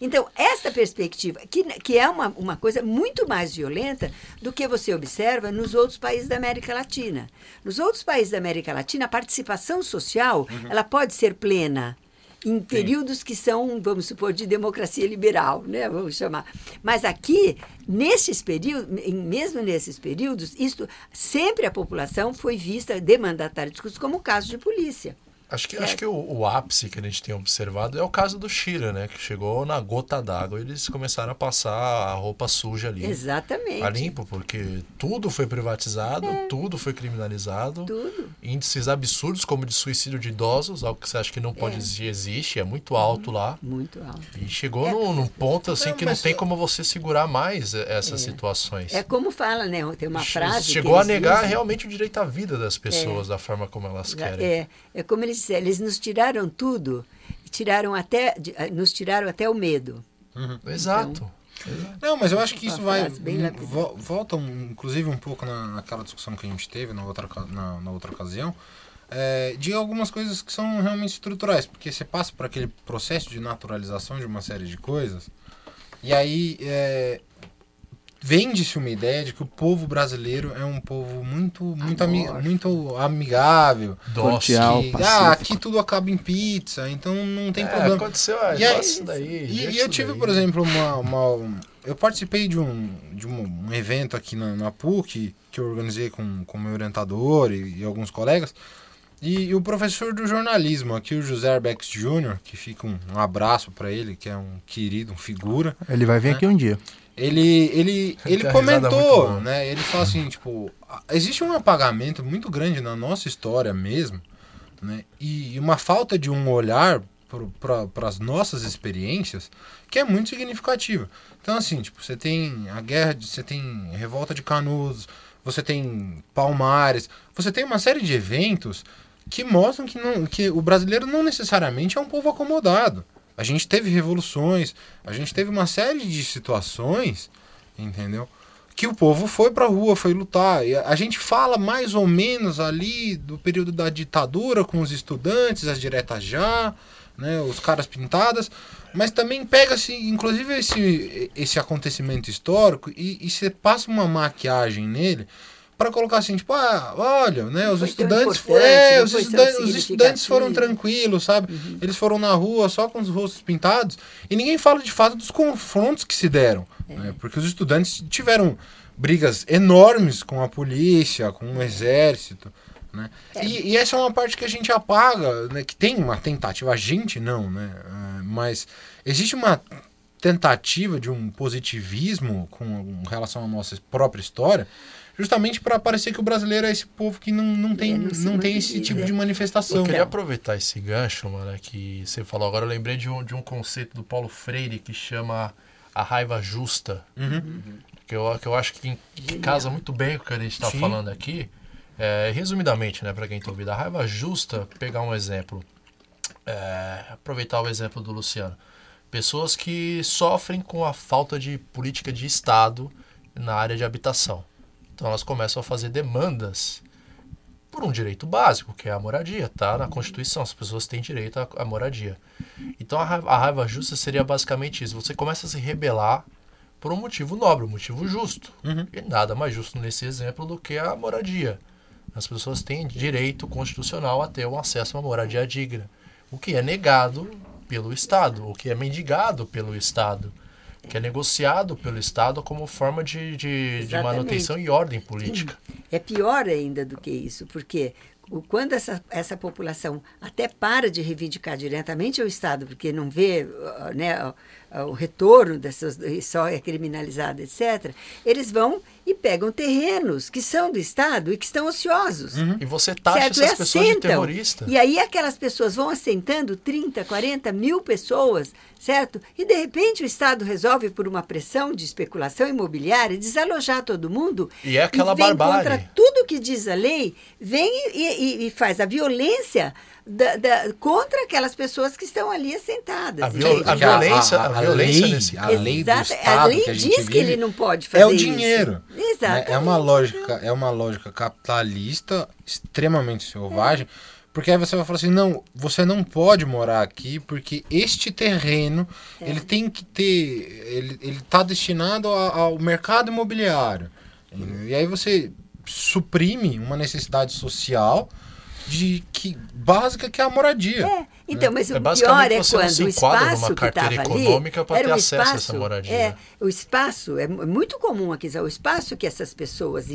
Então, essa perspectiva, que, que é uma, uma coisa muito mais violenta do que você observa nos outros países da América Latina. Nos outros países da América Latina, a participação social uhum. ela pode ser plena em períodos Sim. que são, vamos supor, de democracia liberal, né? Vamos chamar. Mas aqui, nesses períodos, mesmo nesses períodos, isto sempre a população foi vista de mandatários como caso de polícia. Acho que, acho que o, o, ápice que a gente tem observado é o caso do Shira, né? Que chegou na gota d'água eles começaram a passar a roupa suja ali. Exatamente. A limpo, porque tudo foi privatizado, é. tudo foi criminalizado. Tudo. Índices absurdos, como de suicídio de idosos, algo que você acha que não pode é. existir, existe, é muito alto lá. Muito alto. E chegou é. num, num, ponto assim que não tem como você segurar mais essas é. situações. É como fala, né? Tem uma frase. Chegou a negar dizem. realmente o direito à vida das pessoas, é. da forma como elas querem. É, é como eles eles nos tiraram tudo, tiraram até, eh, nos tiraram até o medo. Uhum. Então, Exato. Não, mas eu acho que isso vai. volta, inclusive, um pouco na, naquela discussão que a gente teve na outra, na, na outra ocasião, é, de algumas coisas que são realmente estruturais, porque você passa por aquele processo de naturalização de uma série de coisas, e aí é, vende-se uma ideia de que o povo brasileiro é um povo muito muito, ami muito amigável. Cordial, que, ah, aqui tudo acaba em pizza, então não tem é, problema. Aconteceu, é, e, aí, daí, e, e eu tive, daí. por exemplo, uma, uma, eu participei de um, de um, um evento aqui na, na, PUC que eu organizei com o meu orientador e, e alguns colegas. E, e, o professor do jornalismo, aqui o José Arbex Jr., que fica um, um abraço para ele, que é um querido, um figura. Ele vai vir né? aqui um dia. Ele, ele, ele comentou, né? Ele fala assim, tipo, existe um apagamento muito grande na nossa história mesmo, né? E uma falta de um olhar para as nossas experiências que é muito significativa. Então, assim, tipo, você tem a guerra, de, você tem revolta de Canudos, você tem Palmares, você tem uma série de eventos que mostram que, não, que o brasileiro não necessariamente é um povo acomodado. A gente teve revoluções, a gente teve uma série de situações, entendeu? Que o povo foi pra rua, foi lutar. E a gente fala mais ou menos ali do período da ditadura com os estudantes, as diretas já, né, os caras pintadas, mas também pega-se, inclusive, esse, esse acontecimento histórico e, e você passa uma maquiagem nele para colocar assim, tipo, ah, olha, né, os estudantes, é, os, estudantes, os estudantes foram tranquilos, sabe? Uhum. Eles foram na rua só com os rostos pintados e ninguém fala de fato dos confrontos que se deram, é. né? Porque os estudantes tiveram brigas enormes com a polícia, com o exército, né? É. E, e, essa é uma parte que a gente apaga, né? Que tem uma tentativa, a gente não, né? Uh, mas existe uma tentativa de um positivismo com relação à nossa própria história justamente para parecer que o brasileiro é esse povo que não, não tem, não, não tem esse tipo de manifestação. Eu queria aproveitar esse gancho, mano, que você falou agora. Eu lembrei de um, de um conceito do Paulo Freire que chama a raiva justa. Uhum. Que, eu, que eu acho que, que casa muito bem com o que a gente está falando aqui. É, resumidamente, né, para quem está ouvindo, a raiva justa, pegar um exemplo, é, aproveitar o exemplo do Luciano. Pessoas que sofrem com a falta de política de Estado na área de habitação. Então elas começam a fazer demandas por um direito básico, que é a moradia, tá? Na Constituição, as pessoas têm direito à, moradia. Então a raiva, a raiva, justa seria basicamente isso. Você começa a se rebelar por um motivo nobre, um motivo justo. Uhum. E nada mais justo nesse exemplo do que a moradia. As pessoas têm direito constitucional a ter um acesso a uma moradia digna, o que é negado pelo Estado, o que é mendigado pelo Estado que é negociado pelo Estado como forma de, de, de manutenção e ordem política. É pior ainda do que isso, porque quando essa, essa população até para de reivindicar diretamente ao Estado, porque não vê né, o, o retorno dessas, só é criminalizado, etc., eles vão e pegam terrenos que são do Estado e que estão ociosos. Uhum. E você taxa certo? essas pessoas de terrorista. E aí aquelas pessoas vão assentando 30, 40 mil pessoas, certo? E de repente o Estado resolve, por uma pressão de especulação imobiliária, desalojar todo mundo. E é aquela e vem barbárie. contra tudo que diz a lei, vem e, e, e faz a violência da, da, contra aquelas pessoas que estão ali assentadas. A, viol, a violência, a, a, a violência lei, nesse a lei do Estado a lei que a diz gente que ele vive não pode fazer é o dinheiro. Isso. Exato. É uma lógica, é uma lógica capitalista extremamente selvagem. Porque aí você vai falar assim, não, você não pode morar aqui porque este terreno, é. ele tem que ter, ele está destinado ao mercado imobiliário. E aí você suprime uma necessidade social de que básica que é a moradia. É. Então, né? mas o é pior é quando o espaço que estava para ali ter era acesso espaço, a essa moradia. É, o espaço é muito comum aqui, o espaço que essas pessoas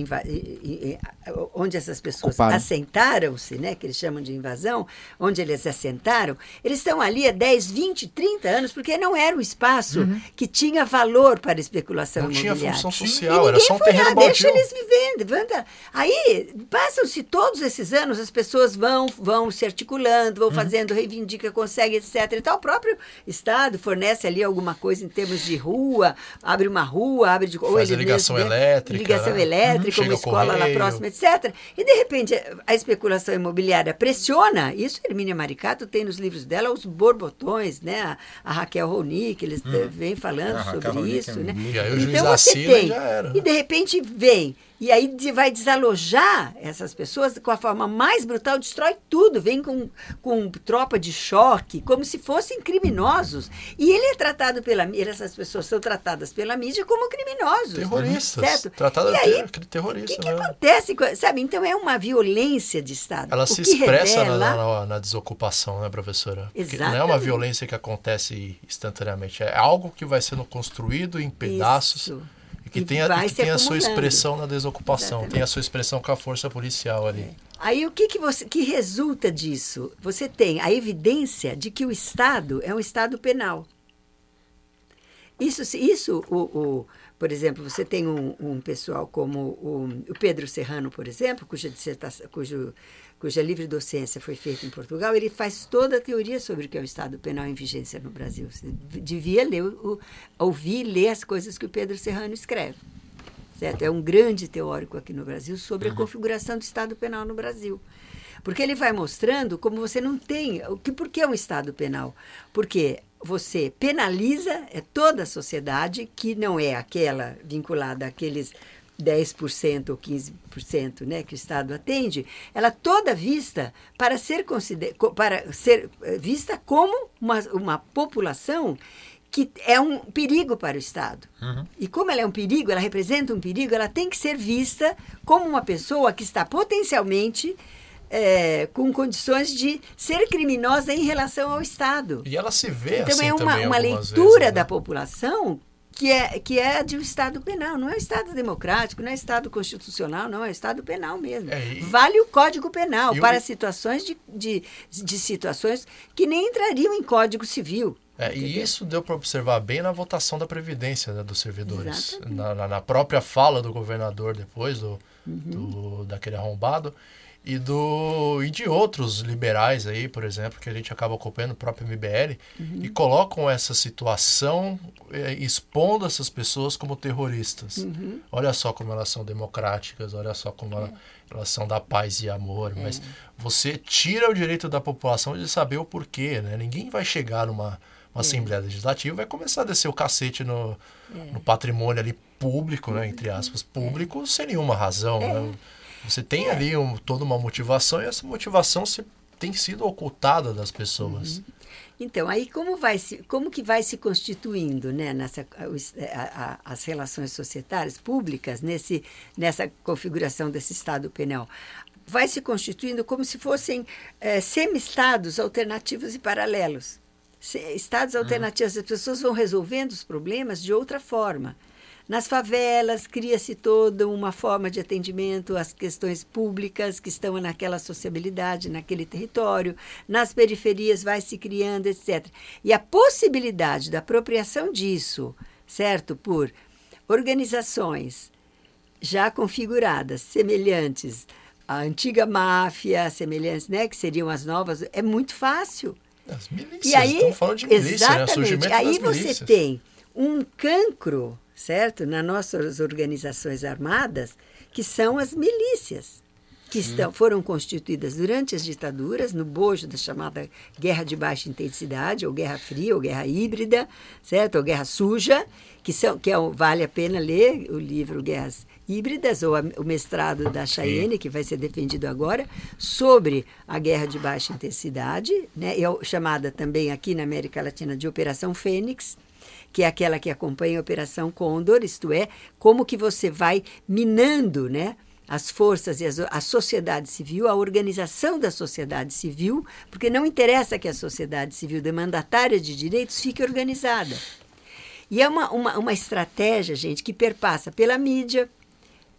onde essas pessoas assentaram-se, né, que eles chamam de invasão, onde eles assentaram, eles estão ali há 10, 20, 30 anos, porque não era um espaço uhum. que tinha valor para especulação não imobiliária. Não tinha função social, era só um terreno baldio. Deixa eles vivendo. Aí, passam-se todos esses anos, as pessoas vão, vão se articulando, vão uhum. fazendo, reivindica, consegue, etc. Então, o próprio Estado fornece ali alguma coisa em termos de rua, abre uma rua, abre de... Faz ou ligação mesmo, elétrica. Ligação elétrica, uhum. uma escola lá próxima, etc. E, de repente, a especulação imobiliária pressiona, isso Hermínia Maricato tem nos livros dela os borbotões, né? A, a Raquel Ronick, eles uhum. vêm falando sobre Raquel isso, é né? E aí o juiz então, você assina tem, já era. E, de repente, vem e aí vai desalojar essas pessoas com a forma mais brutal, destrói tudo, vem com, com tropa de choque, como se fossem criminosos. E ele é tratado pela mídia, essas pessoas são tratadas pela mídia como criminosos. Terroristas. Certo? Tratadas e aí, terroristas. O que, que acontece? Sabe? Então é uma violência de Estado. Ela o se expressa revela... na, na, na, desocupação, né, professora? Porque não é uma violência que acontece instantaneamente, é algo que vai sendo construído em pedaços. Isso que tem, a, que tem a sua expressão na desocupação, Exatamente. tem a sua expressão com a força policial ali. É. Aí o que, que, você, que resulta disso? Você tem a evidência de que o Estado é um Estado penal. Isso, isso o, o por exemplo, você tem um, um pessoal como o, o, Pedro Serrano, por exemplo, cuja dissertação, cujo cuja livre docência foi feita em Portugal, ele faz toda a teoria sobre o que é o Estado Penal em vigência no Brasil. Você devia ler, o, ouvir e ler as coisas que o Pedro Serrano escreve. Certo? É um grande teórico aqui no Brasil sobre a configuração do Estado Penal no Brasil. Porque ele vai mostrando como você não tem. O que, por que é um Estado penal? Porque você penaliza é toda a sociedade que não é aquela vinculada àqueles 10% ou 15% né, que o Estado atende, ela toda vista para ser, consider, para ser eh, vista como uma, uma população que é um perigo para o Estado. Uhum. E como ela é um perigo, ela representa um perigo, ela tem que ser vista como uma pessoa que está potencialmente é, com condições de ser criminosa em relação ao Estado. E ela se vê então assim é uma, uma leitura vezes, né? da população que é, que é de um Estado penal. Não é um Estado democrático, não é Estado constitucional, não, é um Estado penal mesmo. É, e, vale o Código Penal para situações de, de, de, situações que nem entrariam em Código Civil. É, e isso deu para observar bem na votação da Previdência né, dos servidores. Na, na, própria fala do governador depois, do, uhum. do, daquele arrombado, e do e de outros liberais aí, por exemplo, que a gente acaba acompanhando, o próprio MBL, uhum. e colocam essa situação é, expondo essas pessoas como terroristas. Uhum. Olha só como elas são democráticas, olha só como é. elas são da paz e amor, é. mas você tira o direito da população de saber o porquê, né? Ninguém vai chegar numa uma é. Assembleia Legislativa vai começar a descer o cacete no, no patrimônio ali público, né, entre aspas, público, sem nenhuma razão, né? Você tem é. ali um, toda uma motivação e essa motivação se, tem sido ocultada das pessoas. Uhum. Então, aí como, vai se, como que vai se constituindo né, nessa, a, a, as relações societárias públicas nesse, nessa configuração desse Estado penal? Vai se constituindo como se fossem é, semi-estados alternativos e paralelos. Estados uhum. alternativos, as pessoas vão resolvendo os problemas de outra forma. Nas favelas, cria-se toda uma forma de atendimento às questões públicas que estão naquela sociabilidade, naquele território. Nas periferias, vai se criando, etc. E a possibilidade da apropriação disso, certo, por organizações já configuradas, semelhantes à antiga máfia, semelhantes, né, que seriam as novas, é muito fácil. As milícias, e aí, estamos falando de milícia, né? exatamente, né? aí você tem um cancro, certo, nas nossas organizações armadas, que são as milícias que estão, foram constituídas durante as ditaduras, no bojo da chamada guerra de baixa intensidade, ou guerra fria, ou guerra híbrida, certo? Ou guerra suja, que, são, que é, vale a pena ler o livro Guerras Híbridas, ou a, o mestrado da Chayenne, que vai ser defendido agora, sobre a guerra de baixa intensidade, né? é chamada também aqui na América Latina de Operação Fênix, que é aquela que acompanha a Operação Condor, isto é, como que você vai minando, né? as forças e a sociedade civil, a organização da sociedade civil, porque não interessa que a sociedade civil demandatária de direitos fique organizada. E é uma, uma, uma estratégia, gente, que perpassa pela mídia,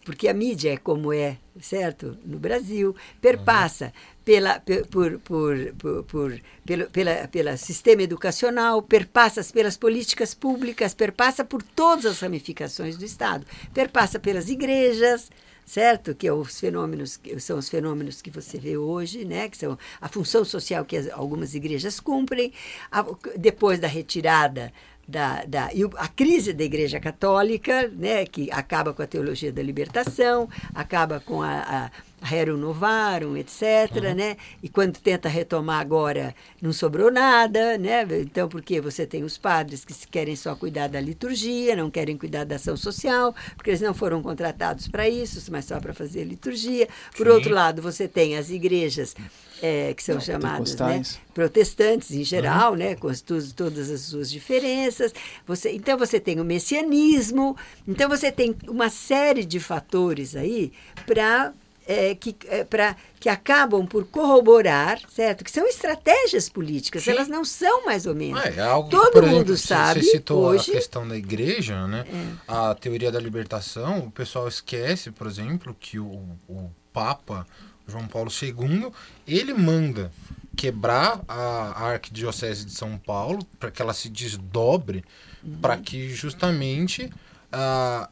porque a mídia é como é, certo? No Brasil, perpassa pela, por, por, por, por, pelo pela, pela sistema educacional, perpassa pelas políticas públicas, perpassa por todas as ramificações do Estado, perpassa pelas igrejas, certo? Que é os fenômenos, são os fenômenos que você vê hoje, né? Que são a função social que as, algumas igrejas cumprem. A, depois da retirada da, da a crise da Igreja Católica, né, que acaba com a teologia da libertação, acaba com a, a Rerum Novarum, etc. Uhum. Né? E quando tenta retomar agora, não sobrou nada. Né? Então, porque você tem os padres que querem só cuidar da liturgia, não querem cuidar da ação social, porque eles não foram contratados para isso, mas só para fazer liturgia. Por Sim. outro lado, você tem as igrejas é, que são não, chamadas né, protestantes em geral, uhum. né, com as, todas as suas diferenças. Você, então você tem o messianismo, então você tem uma série de fatores aí para é, que, é, pra, que acabam por corroborar, certo? Que são estratégias políticas, Sim. elas não são mais ou menos. É, é algo, Todo mundo exemplo, sabe. Você citou hoje, a questão da igreja, né? É. A teoria da libertação, o pessoal esquece, por exemplo, que o, o Papa João Paulo II, ele manda quebrar a, a arquidiocese de São Paulo para que ela se desdobre, uhum. para que justamente uh,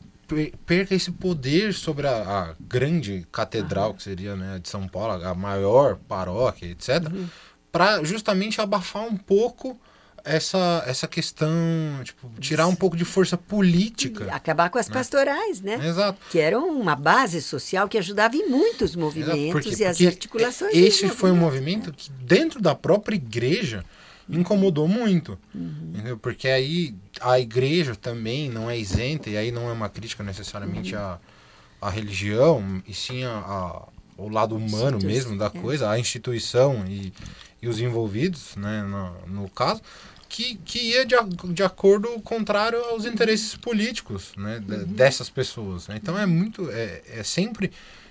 perca esse poder sobre a, a grande catedral, uhum. que seria né, de São Paulo, a maior paróquia, etc., uhum. para justamente abafar um pouco essa, essa questão, tipo, tirar um pouco de força política. Acabar com as né? pastorais, né? Exato. Que eram uma base social que ajudava em muitos movimentos porque, e as articulações. Esse foi um movimento que, dentro da própria igreja, incomodou muito. Uhum. Entendeu? Porque aí a igreja também não é isenta, e aí não é uma crítica necessariamente uhum. à, à religião, e sim a, o lado humano mesmo da é. coisa, a instituição e, e os envolvidos, né, no, no caso, que, que ia de, de acordo contrário aos interesses políticos né, uhum. dessas pessoas. Né? Então é muito, é, é sempre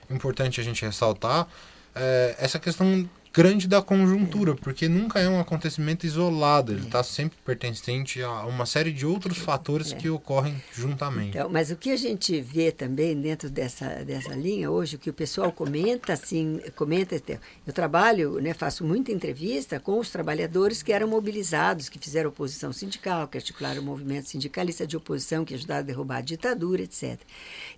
importante a gente ressaltar é, essa questão grande da conjuntura, porque nunca é um acontecimento isolado, ele está é. sempre pertencente a uma série de outros fatores é. que ocorrem juntamente. Então, mas o que a gente vê também dentro dessa, dessa linha hoje, o que o pessoal comenta, assim, comenta, eu trabalho, né, faço muita entrevista com os trabalhadores que eram mobilizados, que fizeram oposição sindical, que articularam o movimento sindicalista de oposição, que ajudaram a derrubar a ditadura, etc.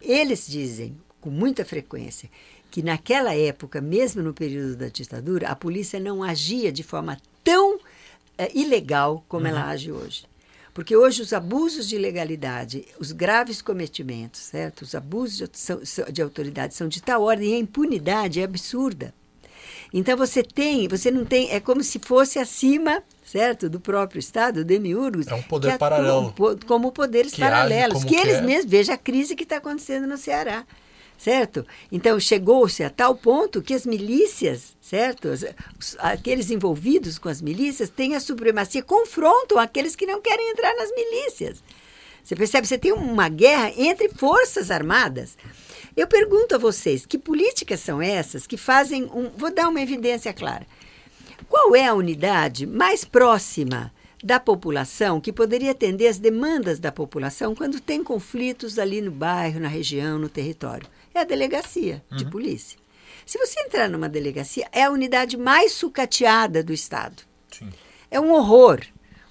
Eles dizem, com muita frequência, que naquela época, mesmo no período da ditadura, a polícia não agia de forma tão é, ilegal como uhum. ela age hoje. Porque hoje os abusos de legalidade, os graves cometimentos, certo? Os abusos de, de autoridade são de tal ordem e a impunidade é absurda. Então você tem, você não tem, é como se fosse acima, certo, do próprio Estado, demiurgos. É um poder paralelo. como poderes que paralelos, como que eles mesmos, veja a crise que está acontecendo no Ceará certo? Então chegou-se a tal ponto que as milícias, certo? Aqueles envolvidos com as milícias têm a supremacia, confrontam aqueles que não querem entrar nas milícias. Você percebe? Você tem uma guerra entre forças armadas. Eu pergunto a vocês, que políticas são essas que fazem um. Vou dar uma evidência clara. Qual é a unidade mais próxima da população que poderia atender as demandas da população quando tem conflitos ali no bairro, na região, no território? É a delegacia uhum. de polícia. Se você entrar numa delegacia, é a unidade mais sucateada do Estado. Sim. É um horror.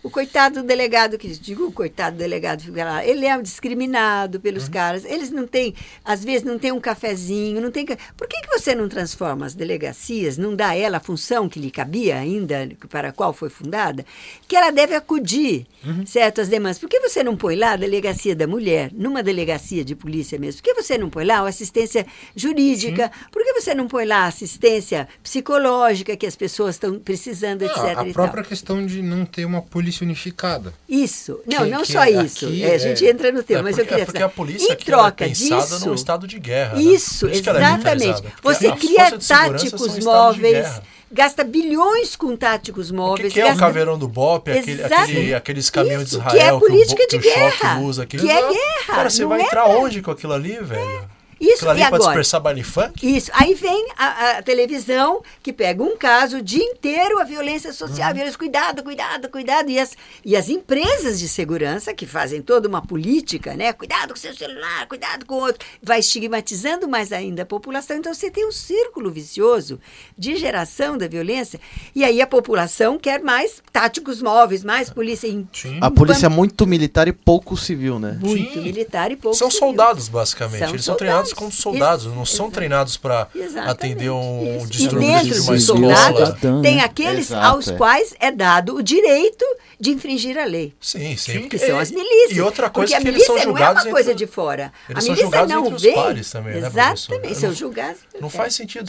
O coitado do delegado que digo, o coitado do delegado ele é um discriminado pelos uhum. caras. Eles não têm, às vezes não tem um cafezinho, não tem. Por que, que você não transforma as delegacias, não dá a ela a função que lhe cabia ainda, para a qual foi fundada, que ela deve acudir, uhum. certo, as demandas? Por que você não põe lá a delegacia da mulher, numa delegacia de polícia mesmo? Por que você não põe lá a assistência jurídica? Sim. Por que você não põe lá a assistência psicológica que as pessoas estão precisando, etc. A própria questão de não ter uma polícia unificada. Isso. Não, que, não que só isso. É, a gente é... entra no tema, é mas porque, eu queria... É porque a polícia em troca é pensada disso, num estado de guerra. Né? Isso, né? exatamente. Você cria táticos móveis gasta bilhões com táticos móveis. O que, que é o caveirão do BOP, aquele, aquele, aqueles caminhões de Israel que é política que o, de que guerra, usa. Que é guerra. Cara, você vai é? entrar onde com aquilo ali, velho? Isso, ali e agora? dispersar baile funk? Isso. Aí vem a, a, televisão que pega um caso o dia inteiro, a violência social, uhum. violência, cuidado, cuidado, cuidado. E as, e as empresas de segurança que fazem toda uma política, né? Cuidado com seu celular, cuidado com o outro. Vai estigmatizando mais ainda a população. Então você tem um círculo vicioso de geração da violência. E aí a população quer mais táticos móveis, mais polícia. Sim. A polícia é muito militar e pouco civil, né? Muito Sim. militar e pouco São civil. soldados, basicamente. São Eles soldados. são treinados como soldados, não são treinados para atender um distúrbio de uma escola. Tem aqueles Exato, aos é. quais é dado o direito de infringir a lei. Sim, sim. Que são as milícias. E outra coisa porque que eles são julgados não é uma coisa entre... de fora. Eles a são julgados não entre vem. os pares também, né, Exatamente, né, são julgados. Não faz sentido.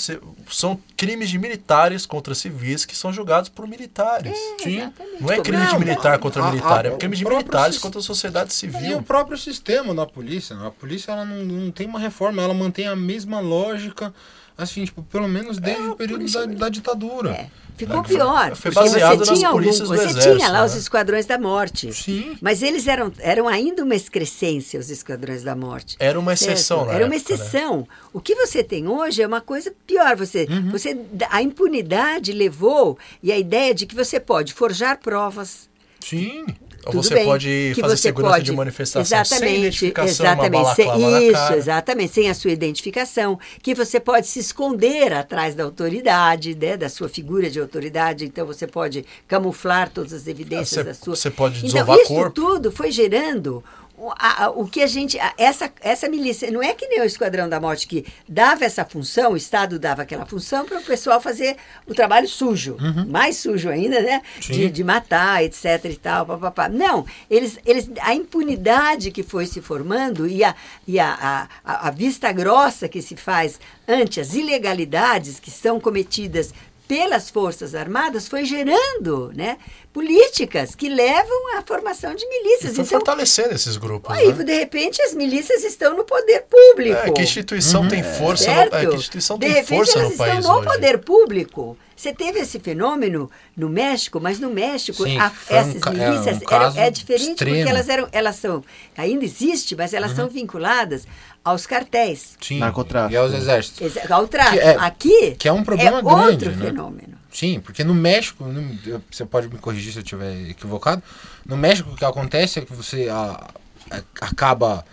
São crimes de militares contra civis que são julgados por militares. É, sim. Não é crime de militar contra militar, é crime de militares contra a sociedade civil. E o próprio sistema da polícia. A polícia ela não, não tem uma reforma, ela mantém a mesma lógica, assim, tipo, pelo menos desde é, o período da, da, ditadura. É. Ficou né? pior. Foi baseado você tinha algum, Você exército, tinha lá né? os esquadrões da morte. Sim. Mas eles eram, eram ainda uma excrescência, os esquadrões da morte. Era uma exceção, né? Era uma exceção. Né? O que você tem hoje é uma coisa pior. Você, uhum. você, a impunidade levou e a ideia de que você pode forjar provas. Sim. Ou você bem, pode fazer segurança pode, de manifestação exatamente, sem identificação, exatamente, sem, isso, exatamente, sem a sua identificação, que você pode se esconder atrás da autoridade, né, da sua figura de autoridade, então você pode camuflar todas as evidências você, da sua. Você pode então, desovar então, isso corpo. tudo foi gerando a, a, o que a gente. A, essa, essa milícia. Não é que nem o Esquadrão da Morte que dava essa função, o Estado dava aquela função para o pessoal fazer o trabalho sujo. Uhum. Mais sujo ainda, né? De, de, matar, etc. e tal. Não, eles, eles, a impunidade que foi se formando e, a, e a, a, a vista grossa que se faz ante as ilegalidades que são cometidas pelas Forças Armadas foi gerando né, políticas que levam à formação de milícias. E então, fortalecendo esses grupos. Aí, né? de repente, as milícias estão no poder público. É, que instituição uhum. tem força, no, é, que instituição de tem repente, força elas no país estão no hoje. poder público. Você teve esse fenômeno no México, mas no México Sim, a, essas um, milícias é, um eram, é diferente extremo. porque elas eram, elas são, ainda existe, mas elas uhum. são vinculadas aos cartéis. Sim, Narcotráfico. E aos exércitos. Ao tráfico. Que é, Aqui que é um problema é grande, outro né? fenômeno. Sim, porque no México, no, você pode me corrigir se eu estiver equivocado, no México o que acontece é que você a, a, acaba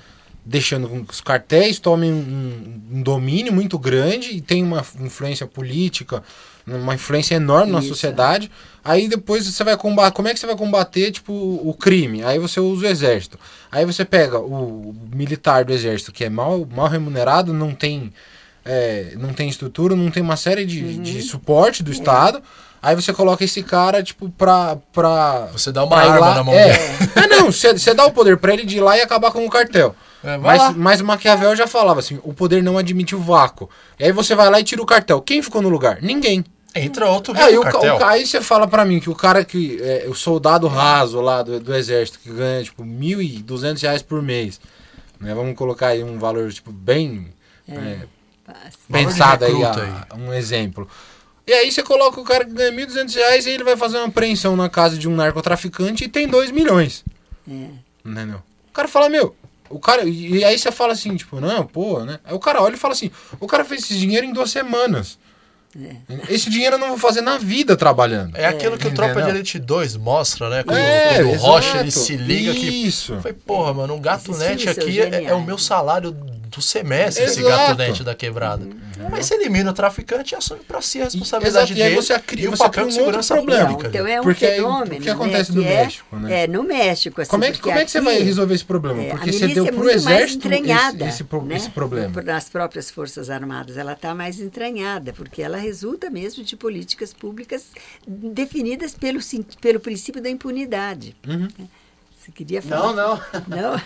deixando com que os cartéis tomem um, um, domínio muito grande e tem uma influência política, uma influência enorme Isso. na sociedade. Aí depois você vai combater. Como é que você vai combater tipo, o crime? Aí você usa o exército. Aí você pega o militar do exército que é mal, mal remunerado, não tem é, não tem estrutura, não tem uma série de, uhum. de suporte do é. Estado. Aí você coloca esse cara, tipo, pra. pra você dá uma arma lá, na mão é. dele. É, não, você, você dá o poder pra ele de ir lá e acabar com o cartel. É, mas, mas Maquiavel já falava assim: o poder não admite o vácuo. E aí você vai lá e tira o cartel. Quem ficou no lugar? Ninguém. Entra outro aí, o, o, aí você fala para mim que o cara que. É, o soldado raso lá do, do exército, que ganha, tipo, 1.200 reais por mês. Né? Vamos colocar aí um valor, tipo, bem. É. É, pensado aí, a, um exemplo. E aí você coloca o cara que ganha 1.200 reais e ele vai fazer uma apreensão na casa de um narcotraficante e tem 2 milhões. É. Entendeu? O cara fala, meu, o cara. E aí você fala assim, tipo, não, pô, né? Aí o cara olha e fala assim, o cara fez esse dinheiro em duas semanas. É. Esse dinheiro eu não vou fazer na vida trabalhando. É aquilo que o Tropa de Elite 2 mostra, né? Quando, é, quando o Rocha ele se liga Isso. que. Foi, porra, mano, um gato net aqui é, é, o meu salário do semestre Exato. esse gato dente da quebrada. Uhum. Mas você elimina o traficante e assume para si a responsabilidade Exato. dele. E aí você cria, e o papel de segurança problema. pública. Então é um porque fenômeno. O que acontece né, no é, México, né? É, no México. Assim, como é, que, como é que você vai resolver esse problema? É, porque você deu é para o exército esse, esse, né? esse problema. Nas próprias Forças Armadas, ela está mais entranhada, porque ela resulta mesmo de políticas públicas definidas pelo, pelo princípio da impunidade. Uhum. Você queria falar? Não, não. Não?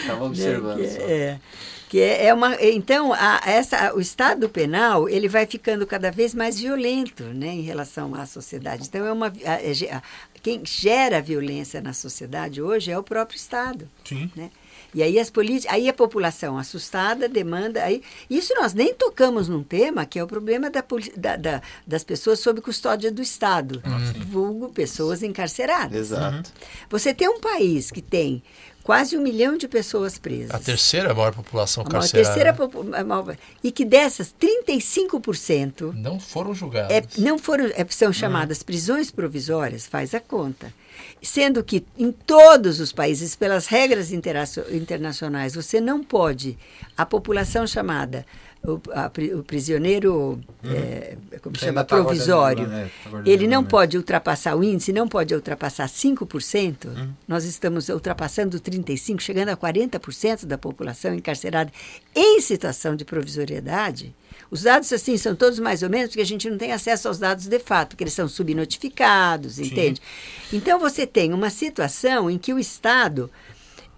Estava observando. que, é, que é, é uma, então, a, essa, o Estado penal ele vai ficando cada vez mais violento né, em relação à sociedade. Então, é uma, a, a, quem gera violência na sociedade hoje é o próprio Estado. Sim. Né? E aí as políticas, aí a população assustada demanda aí isso nós nem tocamos num tema que é o problema da, da, da das pessoas sob custódia do Estado, uhum. vulgo pessoas encarceradas. Exato. Você tem um país que tem quase um milhão de pessoas presas. A terceira maior população carcerária. A terceira população. E que dessas, 35%. Não foram julgadas. É, não foram, é, são chamadas uhum. prisões provisórias, faz a conta. Sendo que em todos os países, pelas regras internacionais, você não pode, a população chamada o, a, o prisioneiro uhum. é, como Você chama tá provisório né? tá ele não pode ultrapassar o índice não pode ultrapassar 5% uhum. nós estamos ultrapassando 35 chegando a 40% da população encarcerada em situação de provisoriedade os dados, assim, são todos mais ou menos, porque a gente não tem acesso aos dados de fato, porque eles são subnotificados, Sim. entende? Então, você tem uma situação em que o Estado.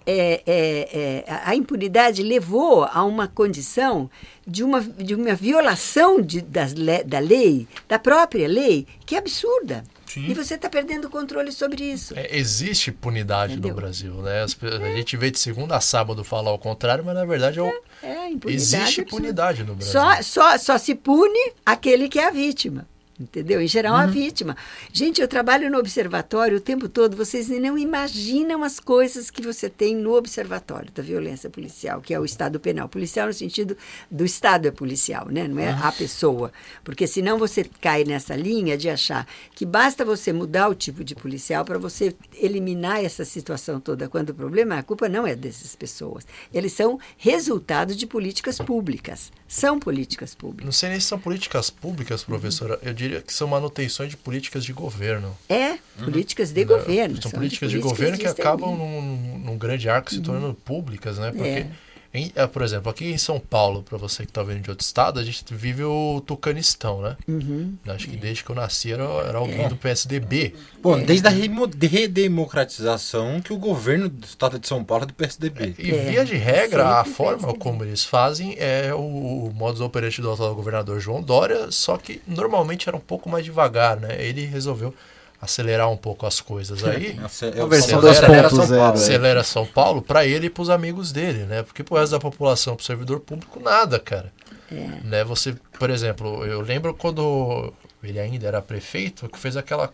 É, é, é, a impunidade levou a uma condição de uma, de uma violação de, das, da lei, da própria lei, que é absurda. Sim. E você está perdendo o controle sobre isso. É, existe impunidade Entendeu? no Brasil, né? As, é. A gente vê de segunda a sábado falar o contrário, mas na verdade é, é, é impunidade existe impunidade no Brasil. Só, só, só se pune aquele que é a vítima entendeu? Em geral, uhum. a vítima. Gente, eu trabalho no observatório o tempo todo, vocês não imaginam as coisas que você tem no observatório da violência policial, que é o Estado penal. Policial no sentido do Estado é policial, né? não é uhum. a pessoa. Porque senão você cai nessa linha de achar que basta você mudar o tipo de policial para você eliminar essa situação toda, quando o problema, a culpa não é dessas pessoas. Eles são resultado de políticas públicas. São políticas públicas. Não sei nem se são políticas públicas, professora. Eu diria que são manutenções de políticas de governo. É, uhum. políticas de governo. São, são políticas de, políticas governo que acabam num, num, grande arco se uhum. tornando públicas, né? Porque, é. Em, é, por exemplo, aqui em São Paulo, para você que está vendo de outro estado, a gente vive o Tucanistão, né? Uhum. Acho que desde que eu nasci era, era alguém é. do PSDB. Bom, é. desde a redemocratização que o governo do estado de São Paulo é do PSDB. E via de regra, a forma como eles fazem é o, o modus operandi do atual governador João Dória, só que normalmente era um pouco mais devagar, né? Ele resolveu acelerar um pouco as coisas aí. a versão acelera, São Paulo, acelera São Paulo para ele e para os amigos dele, né? Porque pro resto da população, pro servidor público, nada, cara. É. Né? Você, por exemplo, eu lembro quando ele ainda era prefeito, que fez aquela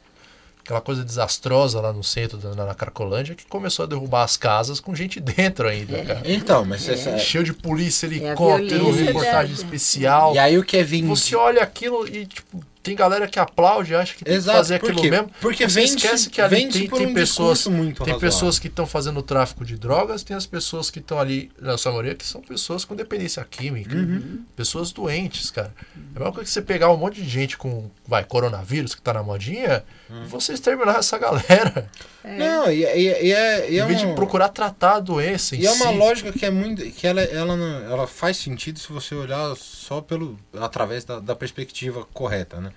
aquela coisa desastrosa lá no centro, na, na Cracolândia, que começou a derrubar as casas com gente dentro ainda, é. cara. Então, mas é. Essa... Cheio de polícia, é helicóptero, reportagem especial. E aí o que é vindo... Você olha aquilo e, tipo, tem galera que aplaude, acha que tem Exato, que fazer aquilo mesmo. Porque você esquece que ali tem, tem um pessoas, muito tem pessoas que estão fazendo tráfico de drogas, tem as pessoas que estão ali, na sua maioria, que são pessoas com dependência química, uhum. pessoas doentes, cara. É a mesma coisa que você pegar um monte de gente com, vai, coronavírus, que tá na modinha, uhum. e você exterminar essa galera. É. Não, e, e, e é, e é em vez uma... de procurar tratar a doença em E é si. uma lógica que é muito, que ela, ela, não, ela faz sentido se você olhar só pelo, através da, da perspectiva correta, né?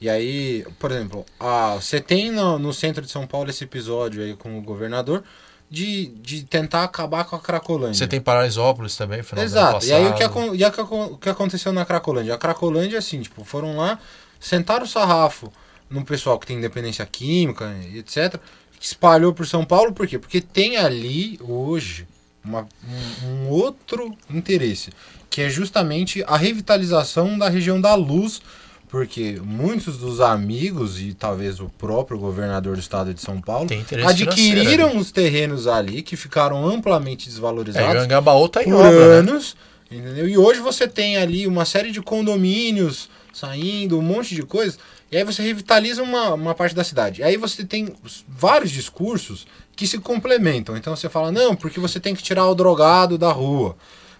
E aí, por exemplo, a, você tem no, no centro de São Paulo esse episódio aí com o governador de, de tentar acabar com a Cracolândia. Você tem Paraisópolis também, final Exato. E aí o que, e aí, o que aconteceu na Cracolândia? A Cracolândia, assim, tipo, foram lá, sentaram o sarrafo no pessoal que tem independência química, etc. Espalhou por São Paulo, por quê? Porque tem ali hoje uma, um, um outro interesse, que é justamente a revitalização da região da luz porque muitos dos amigos e talvez o próprio governador do estado de São Paulo adquiriram os terrenos ali que ficaram amplamente desvalorizados é, tá por obra, né? anos. Né? Entendeu? E hoje você tem ali uma série de condomínios saindo, um monte de coisas, e aí você revitaliza uma, uma parte da cidade. E aí você tem vários discursos que se complementam. Então você fala, não, porque você tem que tirar o drogado da rua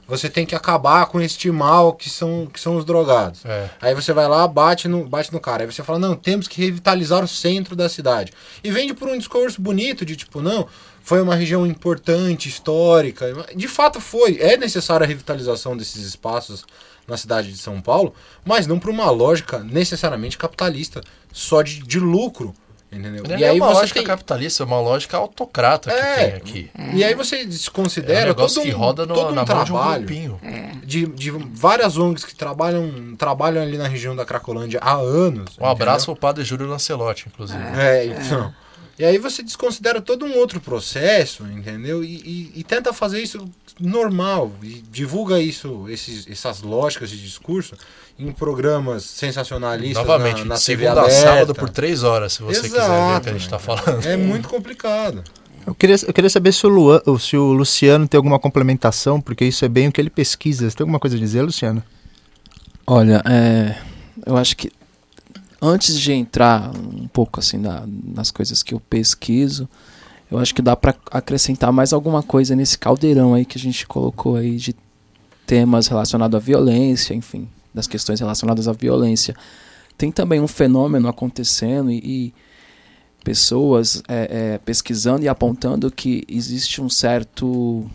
você tem que acabar com este mal que são, que são os drogados. É. Aí você vai lá, bate no, bate no cara. Aí você fala, não, temos que revitalizar o centro da cidade. E vende por um discurso bonito de tipo, não, foi uma região importante, histórica. De fato foi. É necessária a revitalização desses espaços na cidade de São Paulo, mas não por uma lógica necessariamente capitalista, só de, de lucro. Entendeu? Não e é aí uma lógica tem... capitalista, é uma lógica autocrata é, que tem aqui. É. E aí você desconsidera é um todo um, que roda no, todo um trabalho de, um de, de, várias ONGs que trabalham, trabalham ali na região da Cracolândia há anos. Um abraço pro padre Júlio Lancelotti, inclusive. É, então. E aí você desconsidera todo um outro processo, entendeu? E, e, e tenta fazer isso normal, e divulga isso, esses, essas lógicas de discurso em programas sensacionalistas Novamente, na, na segunda a sábado por três horas, se você Exato, quiser ver o que a gente está falando. É muito complicado. Eu queria, eu queria saber se o, Luan, se o Luciano tem alguma complementação, porque isso é bem o que ele pesquisa. Você tem alguma coisa a dizer, Luciano? Olha, é, eu acho que antes de entrar um pouco assim na, nas coisas que eu pesquiso, eu acho que dá para acrescentar mais alguma coisa nesse caldeirão aí que a gente colocou aí de temas relacionados à violência, enfim, das questões relacionadas à violência. Tem também um fenômeno acontecendo e, e pessoas é, é, pesquisando e apontando que existe um certo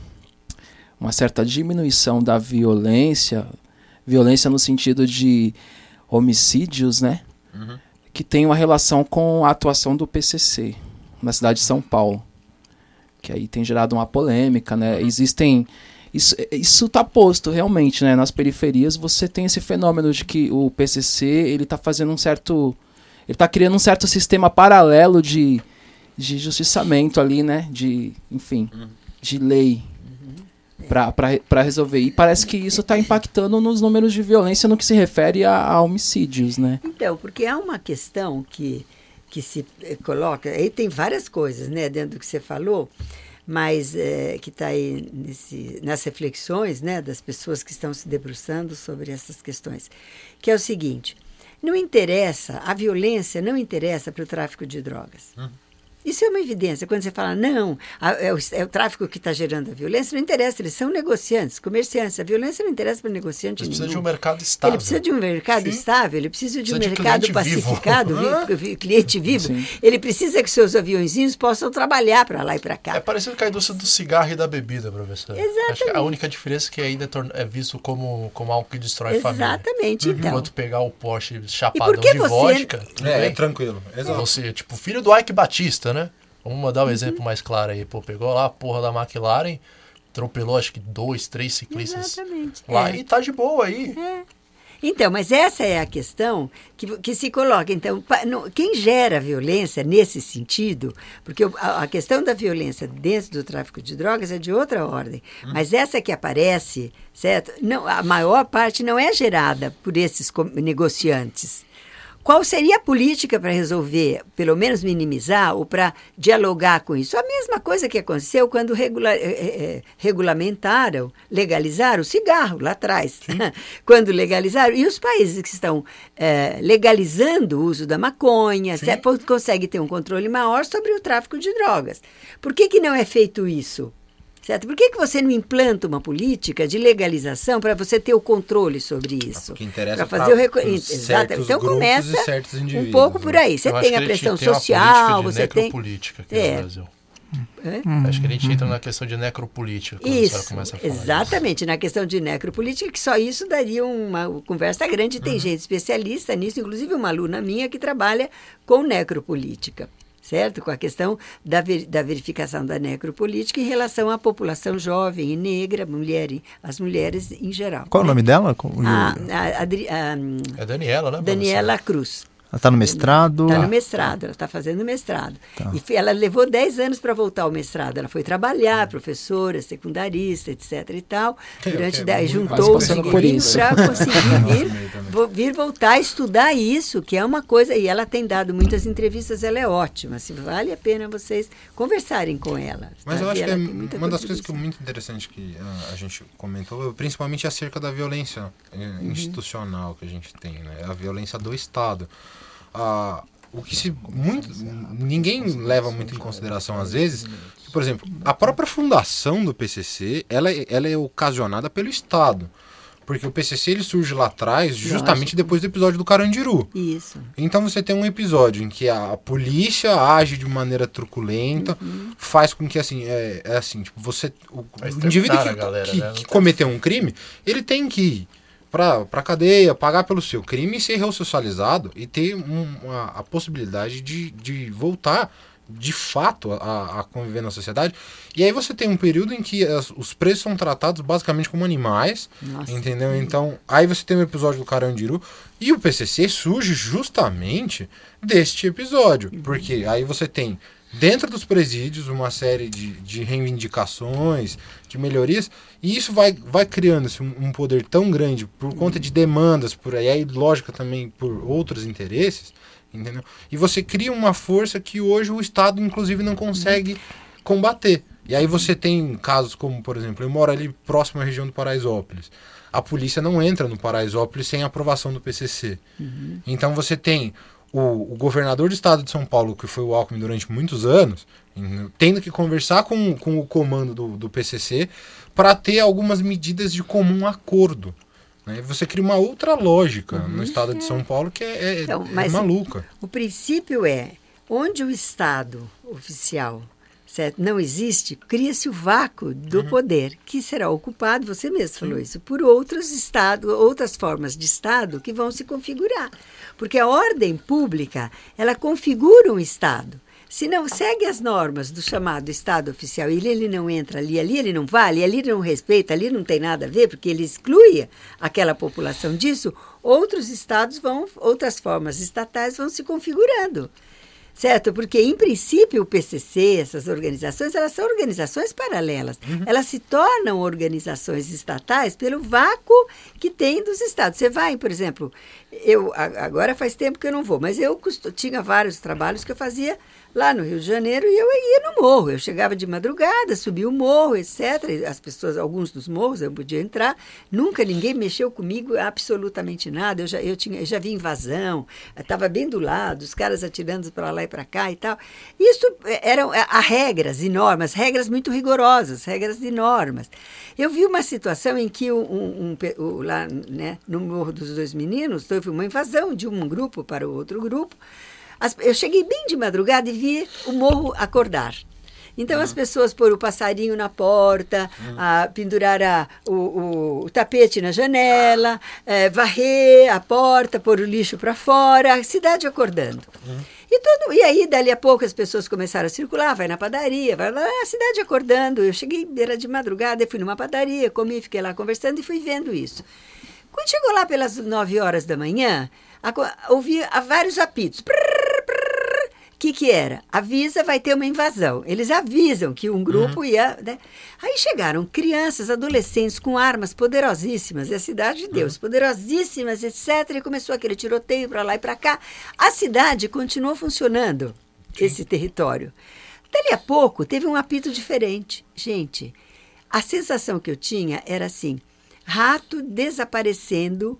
uma certa diminuição da violência, violência no sentido de homicídios, né? Uhum. Que tem uma relação com a atuação do PCC na cidade de São Paulo, que aí tem gerado uma polêmica, né? Existem isso, isso tá posto realmente, né? Nas periferias você tem esse fenômeno de que o PCC ele tá fazendo um certo, ele tá criando um certo sistema paralelo de, de justiçamento ali, né? De, enfim, de lei para resolver. E parece que isso está impactando nos números de violência no que se refere a, a, homicídios, né? Então, porque há uma questão que, que se eh, coloca, aí tem várias coisas, né, dentro do que você falou, mas é, que está aí nesse, nas reflexões né, das pessoas que estão se debruçando sobre essas questões, que é o seguinte: não interessa, a violência não interessa para o tráfico de drogas. Uhum. Isso é uma evidência. Quando você fala, não, a, é, o, é, o, tráfico que está gerando a violência, não interessa, eles são negociantes, comerciantes. A violência não interessa para negociante. Ele precisa nenhum. de um mercado estável. Ele precisa de um mercado Sim. estável, ele precisa de precisa um de mercado pacificado, vi, cliente vivo. Sim. Ele precisa que seus aviãozinhos possam trabalhar para lá e para cá. É parecido com a indústria do cigarro e da bebida, professor. Exatamente. Acho que a única diferença é que ainda é visto como, como algo que destrói Exatamente, família. Exatamente, então. Enquanto pegar o Porsche chapadão de você... vodka, é, é, tranquilo. Exato. Você, tipo, filho do Ike Batista, né? Vamos mandar um uhum. exemplo mais claro aí. Pô, pegou lá a porra da McLaren, atropelou acho que dois, três ciclistas Exatamente. lá é. e tá de boa aí. É. Então, mas essa é a questão que, que se coloca. Então, quem gera violência nesse sentido, porque a, a, questão da violência dentro do tráfico de drogas é de outra ordem, hum. mas essa que aparece, certo? Não, a maior parte não é gerada por esses negociantes. Qual seria a política para resolver, pelo menos minimizar ou para dialogar com isso? A mesma coisa que aconteceu quando regula é, é, regulamentaram, legalizaram o cigarro lá atrás. quando legalizaram. E os países que estão é, legalizando o uso da maconha conseguem ter um controle maior sobre o tráfico de drogas. Por que, que não é feito isso? Certo? Por que, que você não implanta uma política de legalização para você ter o controle sobre isso? Para fazer o reco... Exato. Então começa um pouco por aí. Você tem a pressão tem social, você tem política aqui é. no Brasil. É? Acho que a gente entra na questão de necropolítica. Isso, exatamente, na questão de necropolítica, que só isso daria uma conversa grande. Tem uhum. gente especialista nisso, inclusive uma aluna minha que trabalha com necropolítica certo? Com a questão da, ver, da verificação da necropolítica em relação à população jovem e negra, mulher, as mulheres em geral. Qual né? o nome dela? A, a, a, é Daniela, né? Daniela Cruz. Ela está no mestrado? Está no mestrado, ela está fazendo mestrado. Tá. E ela levou 10 anos para voltar ao mestrado. Ela foi trabalhar, professora, secundarista, etc e tal. Durante 10 juntou o dinheiro para conseguir vir, vir voltar a estudar isso, que é uma coisa. E ela tem dado muitas entrevistas, ela é ótima. Se vale a pena vocês conversarem com ela. Mas tá? eu acho que é uma das coisas que é muito interessante que a, ah, a gente comentou, principalmente acerca da violência eh, uhum. institucional que a gente tem, né? A violência do Estado ah, o que se muito ninguém leva muito em consideração às vezes por exemplo, a própria fundação do PCC, ela, é, ela é ocasionada pelo Estado. Porque o PCC ele surge lá atrás, justamente depois do episódio do Carandiru. Isso. Então você tem um episódio em que a, polícia age de maneira truculenta, uhum. faz com que assim, é, é assim, tipo, você o, o indivíduo que, galera, que, né? que cometeu um crime, ele tem que ir para pra cadeia, pagar pelo seu crime e ser ressocializado e ter um, uma, a possibilidade de, de voltar de fato a, a, conviver na sociedade. E aí você tem um período em que as, os presos são tratados basicamente como animais, Nossa. entendeu? Então, aí você tem o um episódio do Carandiru e o PCC surge justamente deste episódio, uhum. porque aí você tem dentro dos presídios uma série de, de reivindicações, de melhorias, e isso vai, vai criando-se um, um, poder tão grande por conta de demandas, por aí, aí lógica também por outros interesses, entendeu? E você cria uma força que hoje o Estado, inclusive, não consegue combater. E aí você tem casos como, por exemplo, eu moro ali próximo à região do Paraisópolis. A polícia não entra no Paraisópolis sem aprovação do PCC. Uhum. Então você tem o, o, governador do estado de São Paulo, que foi o Alckmin durante muitos anos, tendo que conversar com, com o comando do, do PCC para ter algumas medidas de comum acordo. Né? Você cria uma outra lógica uhum. no estado de São Paulo que é, é, então, é maluca. O, o princípio é, onde o estado oficial certo? não existe, cria-se o vácuo do uhum. poder, que será ocupado, você mesmo falou isso, por outros estados, outras formas de estado que vão se configurar. Porque a ordem pública, ela configura um estado. Se não segue as normas do chamado Estado oficial, ele, ele não entra ali, ali ele não vale, ali ele não respeita, ali não tem nada a ver, porque ele exclui aquela população disso, outros estados vão, outras formas estatais vão se configurando certo? Porque, em princípio, o PCC, essas organizações, elas são organizações paralelas. Uhum. Elas se tornam organizações estatais pelo vácuo que tem dos estados. Você vai, por exemplo, eu agora faz tempo que eu não vou, mas eu tinha vários trabalhos que eu fazia lá no Rio de Janeiro e eu ia no morro. Eu chegava de madrugada, subia o morro, etc. As pessoas, alguns dos morros eu podia entrar. Nunca ninguém mexeu comigo absolutamente nada. Eu já, eu tinha, eu já vi invasão, estava bem do lado, os caras atirando para lá e para cá e tal. Isso é, eram é, há regras enormes, regras muito rigorosas, regras de normas. Eu vi uma situação em que um, um, um, lá né, no Morro dos Dois Meninos houve uma invasão de um grupo para o outro grupo. As, eu cheguei bem de madrugada e vi o morro acordar. Então uhum. as pessoas pôr o passarinho na porta, uhum. a, pendurar a, o, o, o, tapete na janela, é, varrer a porta, pôr o lixo para fora, a cidade acordando. Uhum. E, e aí, dali a pouco, as pessoas começaram a circular, vai na padaria, vai lá, a cidade acordando. Eu cheguei, era de madrugada, fui numa padaria, comi, fiquei lá conversando e fui vendo isso. Quando chegou lá pelas 9 horas da manhã, ouvi vários apitos. Prrr, que, que era? Avisa, vai ter uma invasão. Eles avisam que um grupo uhum. ia. Né? Aí chegaram crianças, adolescentes com armas poderosíssimas, é a cidade de Deus, uhum. poderosíssimas, etc. E começou aquele tiroteio para lá e para cá. A cidade continuou funcionando, Sim. esse território. Dali a pouco, teve um apito diferente. Gente, a sensação que eu tinha era assim: rato desaparecendo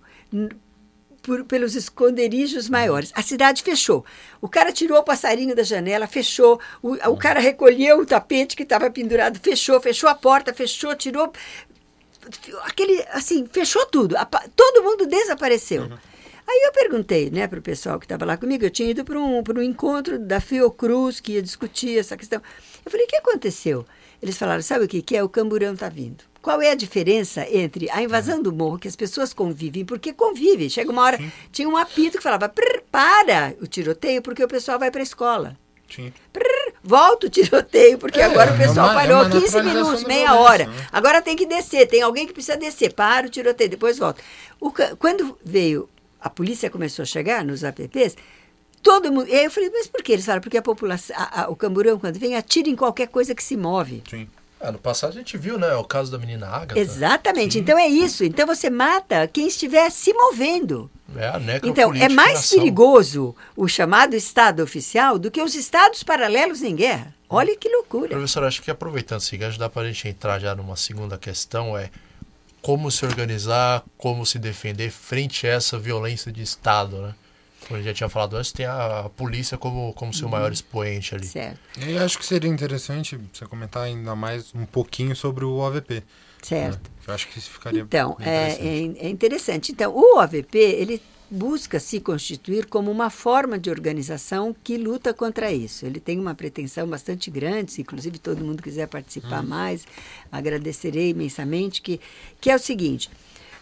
por, pelos esconderijos maiores. A cidade fechou. O cara tirou o passarinho da janela, fechou. O, o cara recolheu o tapete que estava pendurado, fechou, fechou a porta, fechou, tirou. Aquele, assim, fechou tudo. A, todo mundo desapareceu. Uhum. Aí eu perguntei né, para o pessoal que estava lá comigo, eu tinha ido para um, um encontro da Fiocruz, que ia discutir essa questão. Eu falei, o que aconteceu? Eles falaram, sabe o que, que é? O camburão está vindo. Qual é a diferença entre a invasão do morro, que as pessoas convivem, porque convivem. Chega uma hora, Sim. tinha um apito que falava, para o tiroteio, porque o pessoal vai para a escola. Sim. Prrr, volta o tiroteio, porque é, agora o pessoal é uma, parou é 15 minutos, meia hora. Né? Agora tem que descer, tem alguém que precisa descer. Para o tiroteio, depois volta. O, quando veio, a polícia começou a chegar nos apps, todo mundo. E aí eu falei, mas por que? Eles falaram, porque a população, a, a, o camburão, quando vem, atira em qualquer coisa que se move. Sim. Ah, no passado a gente viu, né? O caso da menina Agatha. Exatamente. Sim. Então é isso. Então você mata quem estiver se movendo. É a Então é mais perigoso o chamado Estado oficial do que os Estados paralelos em guerra. Olha que loucura. Professor, acho que aproveitando esse gancho, dá para a gente entrar já numa segunda questão, é como se organizar, como se defender frente a essa violência de Estado, né? Como a gente já tinha falado antes, tem a polícia como, como seu maior expoente ali. Certo. E acho que seria interessante você comentar ainda mais um pouquinho sobre o OVP. Certo. Né? Eu acho que isso ficaria Então, é, interessante. é, é interessante. Então, o OVP, ele busca se constituir como uma forma de organização que luta contra isso. Ele tem uma pretensão bastante grande, se inclusive todo mundo quiser participar mais, agradecerei imensamente, que, que é o seguinte.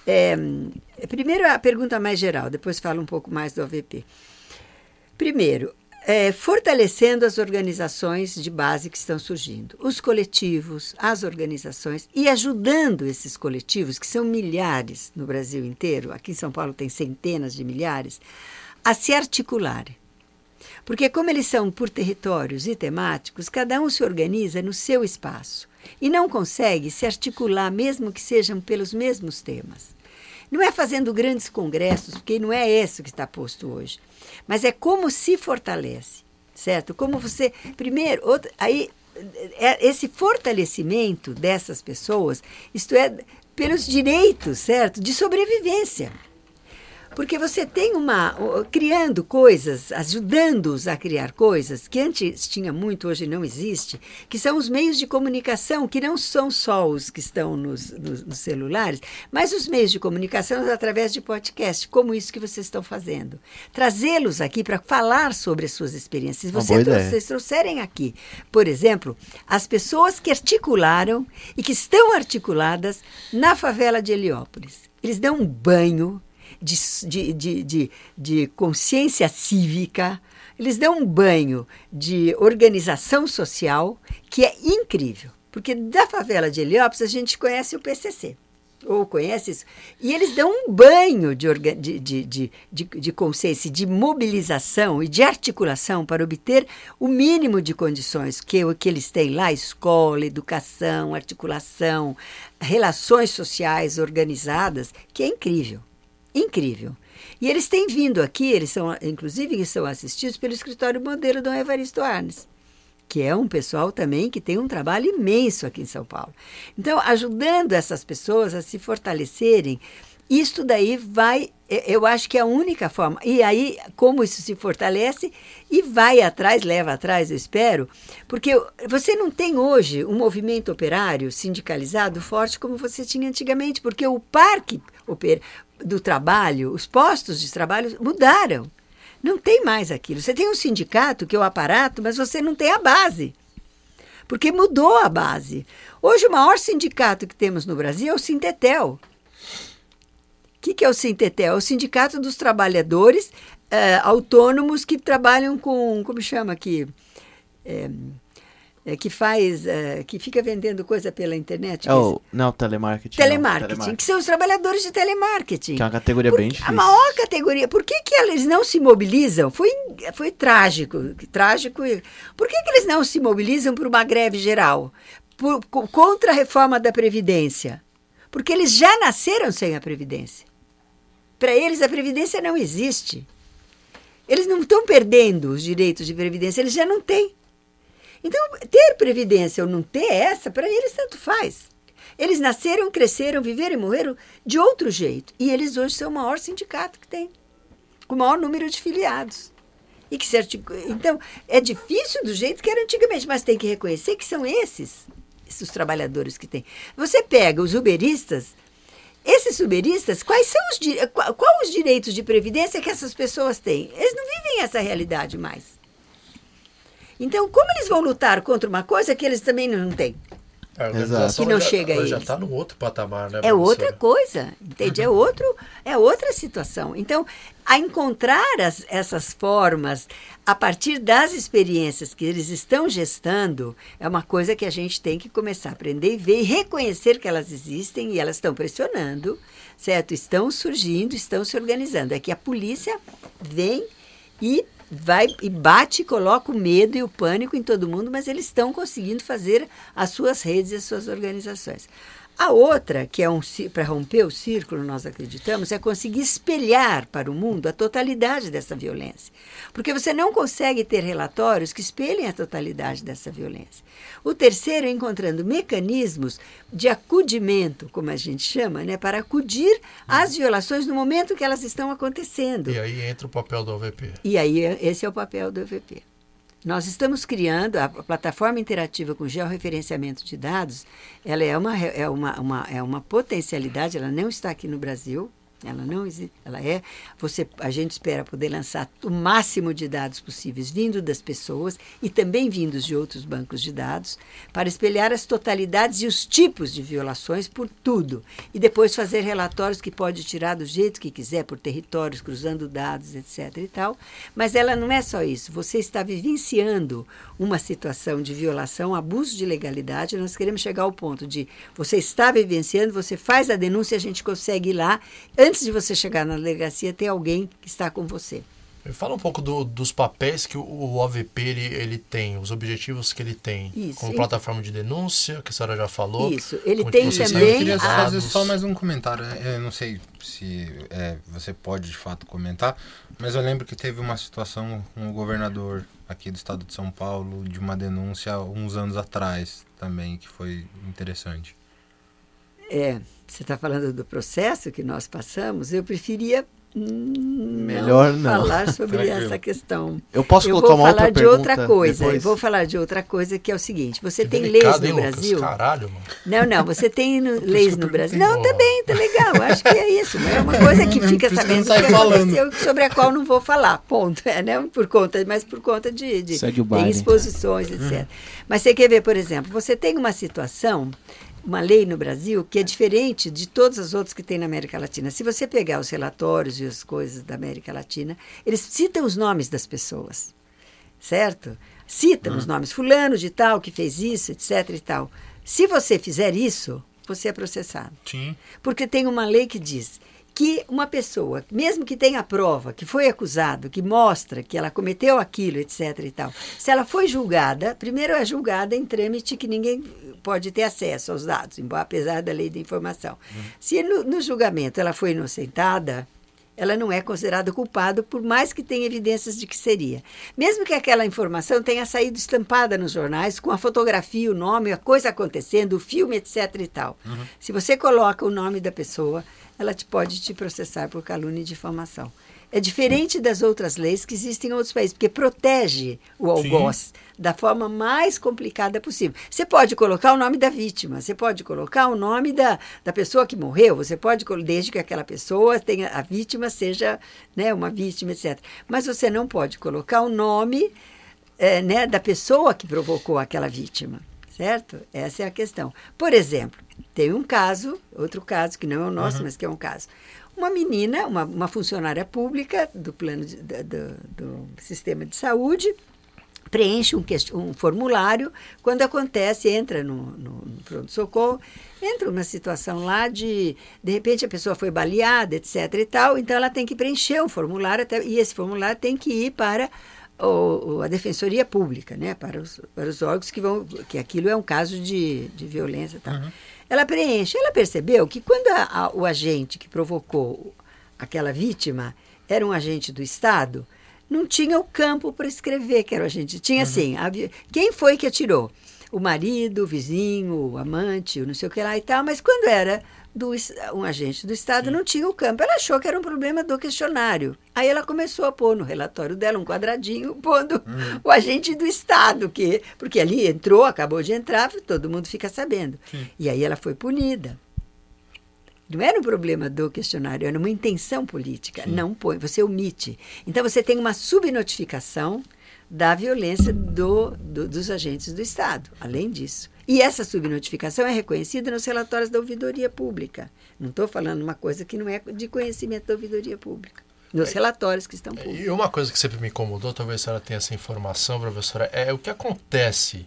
É, primeiro a pergunta mais geral, depois falo um pouco mais do OVP. Primeiro, é, fortalecendo as organizações de base que estão surgindo, os coletivos, as organizações, e ajudando esses coletivos, que são milhares no Brasil inteiro, aqui em São Paulo tem centenas de milhares, a se articularem. Porque, como eles são por territórios e temáticos, cada um se organiza no seu espaço e não consegue se articular, mesmo que sejam pelos mesmos temas. Não é fazendo grandes congressos, porque não é esse que está posto hoje, mas é como se fortalece, certo? Como você. Primeiro, outro, aí, é esse fortalecimento dessas pessoas, isto é, pelos direitos, certo? De sobrevivência. Porque você tem uma. criando coisas, ajudando-os a criar coisas, que antes tinha muito, hoje não existe, que são os meios de comunicação, que não são só os que estão nos, nos, nos celulares, mas os meios de comunicação através de podcast, como isso que vocês estão fazendo. Trazê-los aqui para falar sobre as suas experiências. Você, vocês trouxerem aqui, por exemplo, as pessoas que articularam e que estão articuladas na favela de Heliópolis. Eles dão um banho de, de, de, de, de consciência cívica, eles dão um banho de organização social que é incrível. Porque da favela de Heliópolis a gente conhece o PCC, ou conhece isso, e eles dão um banho de, de, de, de, de, consciência, de mobilização e de articulação para obter o mínimo de condições que, que eles têm lá: escola, educação, articulação, relações sociais organizadas, que é incrível incrível. E eles têm vindo aqui, eles são, inclusive, são assistidos pelo escritório modelo Dom Evaristo Arnes, que é um pessoal também que tem um trabalho imenso aqui em São Paulo. Então, ajudando essas pessoas a se fortalecerem, isto daí vai, eu acho que é a única forma. E aí, como isso se fortalece e vai atrás, leva atrás, eu espero, porque você não tem hoje um movimento operário sindicalizado forte como você tinha antigamente, porque o parque do trabalho, os postos de trabalho mudaram. Não tem mais aquilo. Você tem um sindicato, que é o aparato, mas você não tem a base. Porque mudou a base. Hoje, o maior sindicato que temos no Brasil é o Sintetel. O que, que é o Sintetel? É o Sindicato dos Trabalhadores uh, Autônomos que trabalham com. Como chama aqui? É, é, que faz, é, que fica vendendo coisa pela internet. É o, não, telemarketing. Telemarketing, não, telemarketing, que são os trabalhadores de telemarketing. Que é uma categoria Por, bem difícil. A maior categoria. Por que, que eles não se mobilizam? Foi, foi trágico. Trágico. Por que, que eles não se mobilizam por uma greve geral? Por, contra a reforma da Previdência? Porque eles já nasceram sem a Previdência. Para eles, a Previdência não existe. Eles não estão perdendo os direitos de Previdência, eles já não têm. Então, ter previdência ou não ter essa, para eles tanto faz. Eles nasceram, cresceram, viveram e morreram de outro jeito. E eles hoje são o maior sindicato que tem, com o maior número de filiados. E que se articula... Então, é difícil do jeito que era antigamente, mas tem que reconhecer que são esses, esses trabalhadores que tem. Você pega os uberistas, esses uberistas, quais são os, qual, qual os direitos de previdência que essas pessoas têm? Eles não vivem essa realidade mais. Então, como eles vão lutar contra uma coisa que eles também não têm? A organização que não já, chega ela a já está no outro patamar, né? É professora? outra coisa, entende? É, outro, é outra situação. Então, a encontrar as, essas formas a partir das experiências que eles estão gestando é uma coisa que a gente tem que começar a aprender e ver e reconhecer que elas existem e elas estão pressionando, certo? Estão surgindo, estão se organizando. É que a polícia vem e vai e bate, coloca o medo e o pânico em todo mundo, mas eles estão conseguindo fazer as suas redes e as suas organizações. A outra, que é um para romper o círculo, nós acreditamos, é conseguir espelhar para o mundo a totalidade dessa violência. Porque você não consegue ter relatórios que espelhem a totalidade dessa violência. O terceiro é encontrando mecanismos de acudimento, como a gente chama, né, para acudir às violações no momento que elas estão acontecendo. E aí entra o papel do OVP. E aí esse é o papel do OVP. Nós estamos criando a plataforma interativa com georreferenciamento de dados. Ela é uma, é uma, uma, é uma potencialidade, ela não está aqui no Brasil, ela não existe, ela é. Você, a gente espera poder lançar o máximo de dados possíveis vindo das pessoas e também vindos de outros bancos de dados para espelhar as totalidades e os tipos de violações por tudo e depois fazer relatórios que pode tirar do jeito que quiser por territórios, cruzando dados, etc. e tal. Mas ela não é só isso. Você está vivenciando uma situação de violação, abuso de legalidade. Nós queremos chegar ao ponto de você está vivenciando, você faz a denúncia, a gente consegue ir lá antes de você chegar na delegacia, tem alguém que está com você. Fala um pouco do, dos papéis que o OVP ele, ele tem, os objetivos que ele tem, Isso, como plataforma de denúncia, que a senhora já falou. Isso, ele tem também. Eu queria fazer só mais um comentário. É, eu não sei se é, você pode de fato comentar, mas eu lembro que teve uma situação com o governador aqui do estado de São Paulo de uma denúncia uns anos atrás também, que foi interessante. É, você está falando do processo que nós passamos, eu preferia Melhor não, falar sobre essa questão. Eu posso eu colocar uma outra pergunta? Eu vou falar de outra coisa. Eu vou falar de outra coisa que é o seguinte: você que tem leis no hein, Brasil? Lucas? Caralho, mano. Não, não. Você tem no, leis no Brasil? Não, também, tá legal. Acho que é isso. É uma coisa que fica sabendo que, que aconteceu sobre a qual não vou falar. Ponto. É, né? Por conta, mas por conta de, de tem exposições, etc. Hum. Mas você quer ver, por exemplo, você tem uma situação uma lei no Brasil que é diferente de todas as outras que tem na América Latina. Se você pegar os relatórios e as coisas da América Latina, eles citam os nomes das pessoas, certo? Citam os nomes, fulano de tal que fez isso, etc e tal. Se você fizer isso, você é processado. Sim. Porque tem uma lei que diz que uma pessoa, mesmo que tenha prova, que foi acusado, que mostra que ela cometeu aquilo, etc e tal, se ela foi julgada, primeiro é julgada em trâmite que ninguém pode ter acesso aos dados, apesar da lei da informação. Uhum. Se no, no julgamento ela foi inocentada, ela não é considerada culpada, por mais que tenha evidências de que seria. Mesmo que aquela informação tenha saído estampada nos jornais, com a fotografia, o nome, a coisa acontecendo, o filme, etc. e tal. Uhum. Se você coloca o nome da pessoa, ela te pode te processar por calúnia e difamação. É diferente das outras leis que existem em outros países, porque protege o algoz da forma mais complicada possível. Você pode colocar o nome da vítima, você pode colocar o nome da, da pessoa que morreu, você pode, desde que aquela pessoa tenha, a vítima seja né, uma vítima, etc. Mas você não pode colocar o nome é, né, da pessoa que provocou aquela vítima, certo? Essa é a questão. Por exemplo, tem um caso, outro caso, que não é o nosso, uhum. mas que é um caso. Uma menina, uma, uma funcionária pública do plano de, do, do, sistema de saúde, preenche um, um, formulário. Quando acontece, entra no, no, no pronto-socorro, entra uma situação lá de, de repente, a pessoa foi baleada, etc. e tal, então ela tem que preencher um formulário, até, e esse formulário tem que ir para o, a defensoria pública, né, para os, para os órgãos que vão, que aquilo é um caso de, de violência tal. Uhum. Ela preenche. Ela percebeu que quando a, a, o agente que provocou aquela vítima era um agente do Estado, não tinha o campo para escrever que era o agente. Tinha uhum. assim, a, quem foi que atirou? O marido, o vizinho, o amante, o não sei o que lá e tal, mas quando era do, um agente do Estado Sim. não tinha o campo. Ela achou que era um problema do questionário. Aí ela começou a pôr no relatório dela um quadradinho pondo hum. o agente do Estado, que, porque ali entrou, acabou de entrar, todo mundo fica sabendo. Sim. E aí ela foi punida. Não era um problema do questionário, era uma intenção política. Sim. Não põe, você omite. Então você tem uma subnotificação da violência do, do, dos agentes do Estado, além disso. E essa subnotificação é reconhecida nos relatórios da ouvidoria pública. Não estou falando uma coisa que não é de conhecimento da ouvidoria pública. Nos é, relatórios que estão públicos. E uma coisa que sempre me incomodou, talvez a senhora tenha essa informação, professora, é o que acontece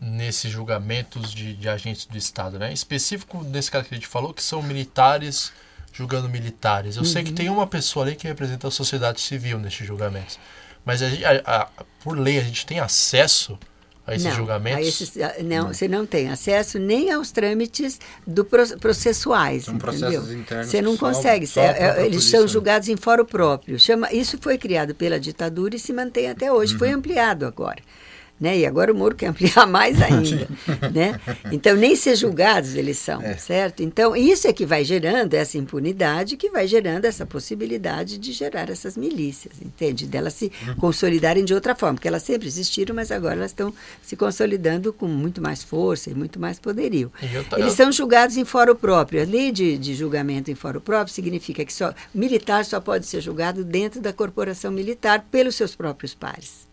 nesses julgamentos de, de agentes do Estado, né? Em específico, nesse caso que a gente falou, que são militares julgando militares. Eu uhum. sei que uhum. tem uma pessoa ali que representa a sociedade civil nesses julgamentos. Mas a, a, a, por lei a gente tem acesso a esses não, julgamentos? A esses, não, você não tem acesso nem aos trâmites do processuais. São entendeu? processos internos. Você não consegue. Só, só é, eles são julgados em fórum próprio. Chama, isso foi criado pela ditadura e se mantém até hoje. Uhum. Foi ampliado agora. Né? E agora o Moro quer ampliar mais ainda, né? Então nem ser julgados eles são, é. certo? Então isso é que vai gerando essa impunidade, que vai gerando essa possibilidade de gerar essas milícias, entende? Delas se uhum. consolidarem de outra forma, porque elas sempre existiram, mas agora elas estão se consolidando com muito mais força e muito mais poderio. Eles são julgados em fórum próprio. A lei de, de julgamento em fórum próprio significa que só militar só pode ser julgado dentro da corporação militar pelos seus próprios pares.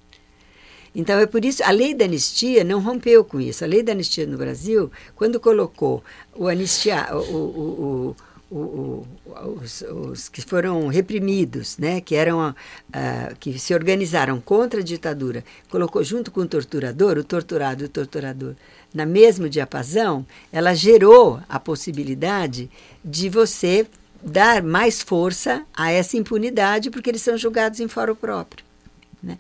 Então é por isso a lei da anistia não rompeu com isso. A lei da anistia no Brasil, quando colocou o anistia, o, o, o, os, os, que foram reprimidos, né, que eram uh, que se organizaram contra a ditadura, colocou junto com o torturador, o torturado e o torturador, na mesma diapasão, ela gerou a possibilidade de você dar mais força a essa impunidade, porque eles são julgados em fórum próprio. Né?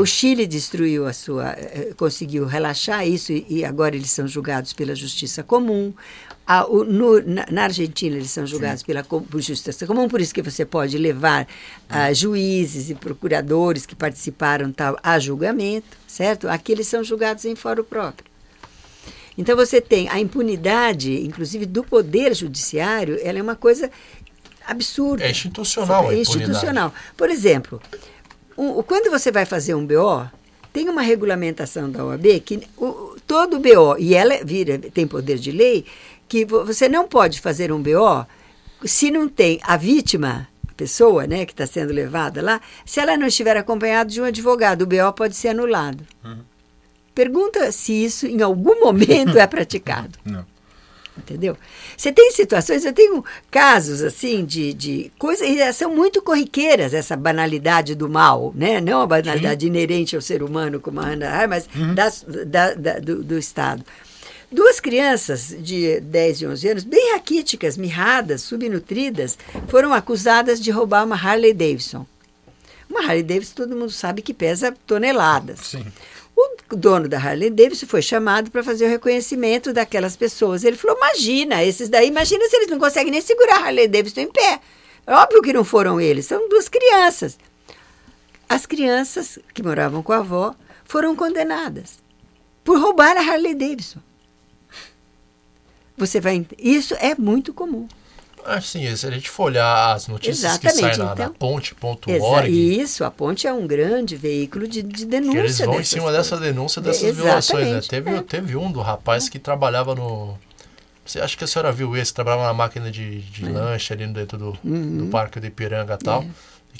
O Chile destruiu a sua, eh, conseguiu relaxar isso e, agora eles são julgados pela justiça comum. A, o, no, na, na, Argentina eles são julgados Sim. pela por justiça comum, por isso que você pode levar uh, juízes e procuradores que participaram tal a julgamento, certo? Aqui eles são julgados em fórum próprio. Então você tem a impunidade, inclusive do poder judiciário, ela é uma coisa absurda. É institucional, é institucional. Por exemplo, um, quando você vai fazer um BO, tem uma regulamentação da OAB que o, todo BO, e ela vira, tem poder de lei, que você não pode fazer um BO se não tem a vítima, a pessoa né, que está sendo levada lá, se ela não estiver acompanhada de um advogado, o BO pode ser anulado. Uhum. Pergunta se isso em algum momento é praticado. Não. Entendeu? Você tem situações, eu tenho casos assim de, de coisas, e são muito corriqueiras essa banalidade do mal, né? Não a banalidade Sim. inerente ao ser humano, como a Ana, mas uhum. das, da, da, do, do Estado. Duas crianças de 10 e 11 anos, bem raquíticas, mirradas, subnutridas, foram acusadas de roubar uma Harley Davidson. Uma Harley Davidson todo mundo sabe que pesa toneladas. Sim. O dono da Harley Davidson foi chamado para fazer o reconhecimento daquelas pessoas. Ele falou: imagina, esses daí, imagina se eles não conseguem nem segurar a Harley Davidson em pé. Óbvio que não foram eles, são duas crianças. As crianças que moravam com a avó foram condenadas por roubar a Harley Davidson. Você vai. Isso é muito comum. Assim, se a gente for olhar as notícias Exatamente, que saem na, então, na ponte.org. Isso, a ponte é um grande veículo de, de denúncia. eles vão em cima coisas. dessa denúncia dessas violações. Né? Teve, é. teve um do rapaz que trabalhava no. Você acha que a senhora viu esse? Trabalhava na máquina de, de é. lanche ali dentro do, uhum. do Parque de Ipiranga e tal. É.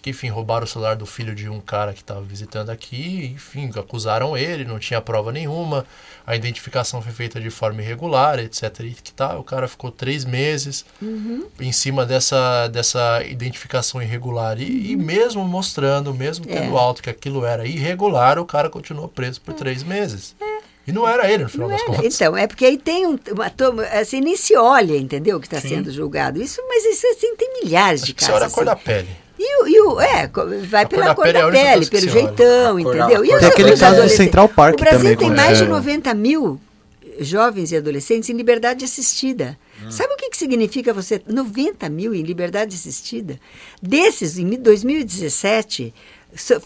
Que, enfim, roubaram o celular do filho de um cara que estava visitando aqui. Enfim, acusaram ele, não tinha prova nenhuma a identificação foi feita de forma irregular, etc. E que tá, o cara ficou três meses uhum. em cima dessa, dessa identificação irregular. E, e mesmo mostrando, mesmo tendo é. alto que aquilo era irregular, o cara continuou preso por é. três meses. É. E não era ele, no final não das era. contas. Então, é porque aí tem um, uma assim, nem se olha, entendeu, que está sendo julgado. Isso, mas isso assim, tem milhares Acho de casos. Isso era a cor da pele. E o, e o, é, vai a pela cor da pele, é pele pelo jeitão, entendeu? E tem aquele caso do Central Park também. O Brasil tem mais de 90 mil jovens e adolescentes em liberdade assistida. Hum. Sabe o que, que significa você... 90 mil em liberdade assistida? Desses, em 2017,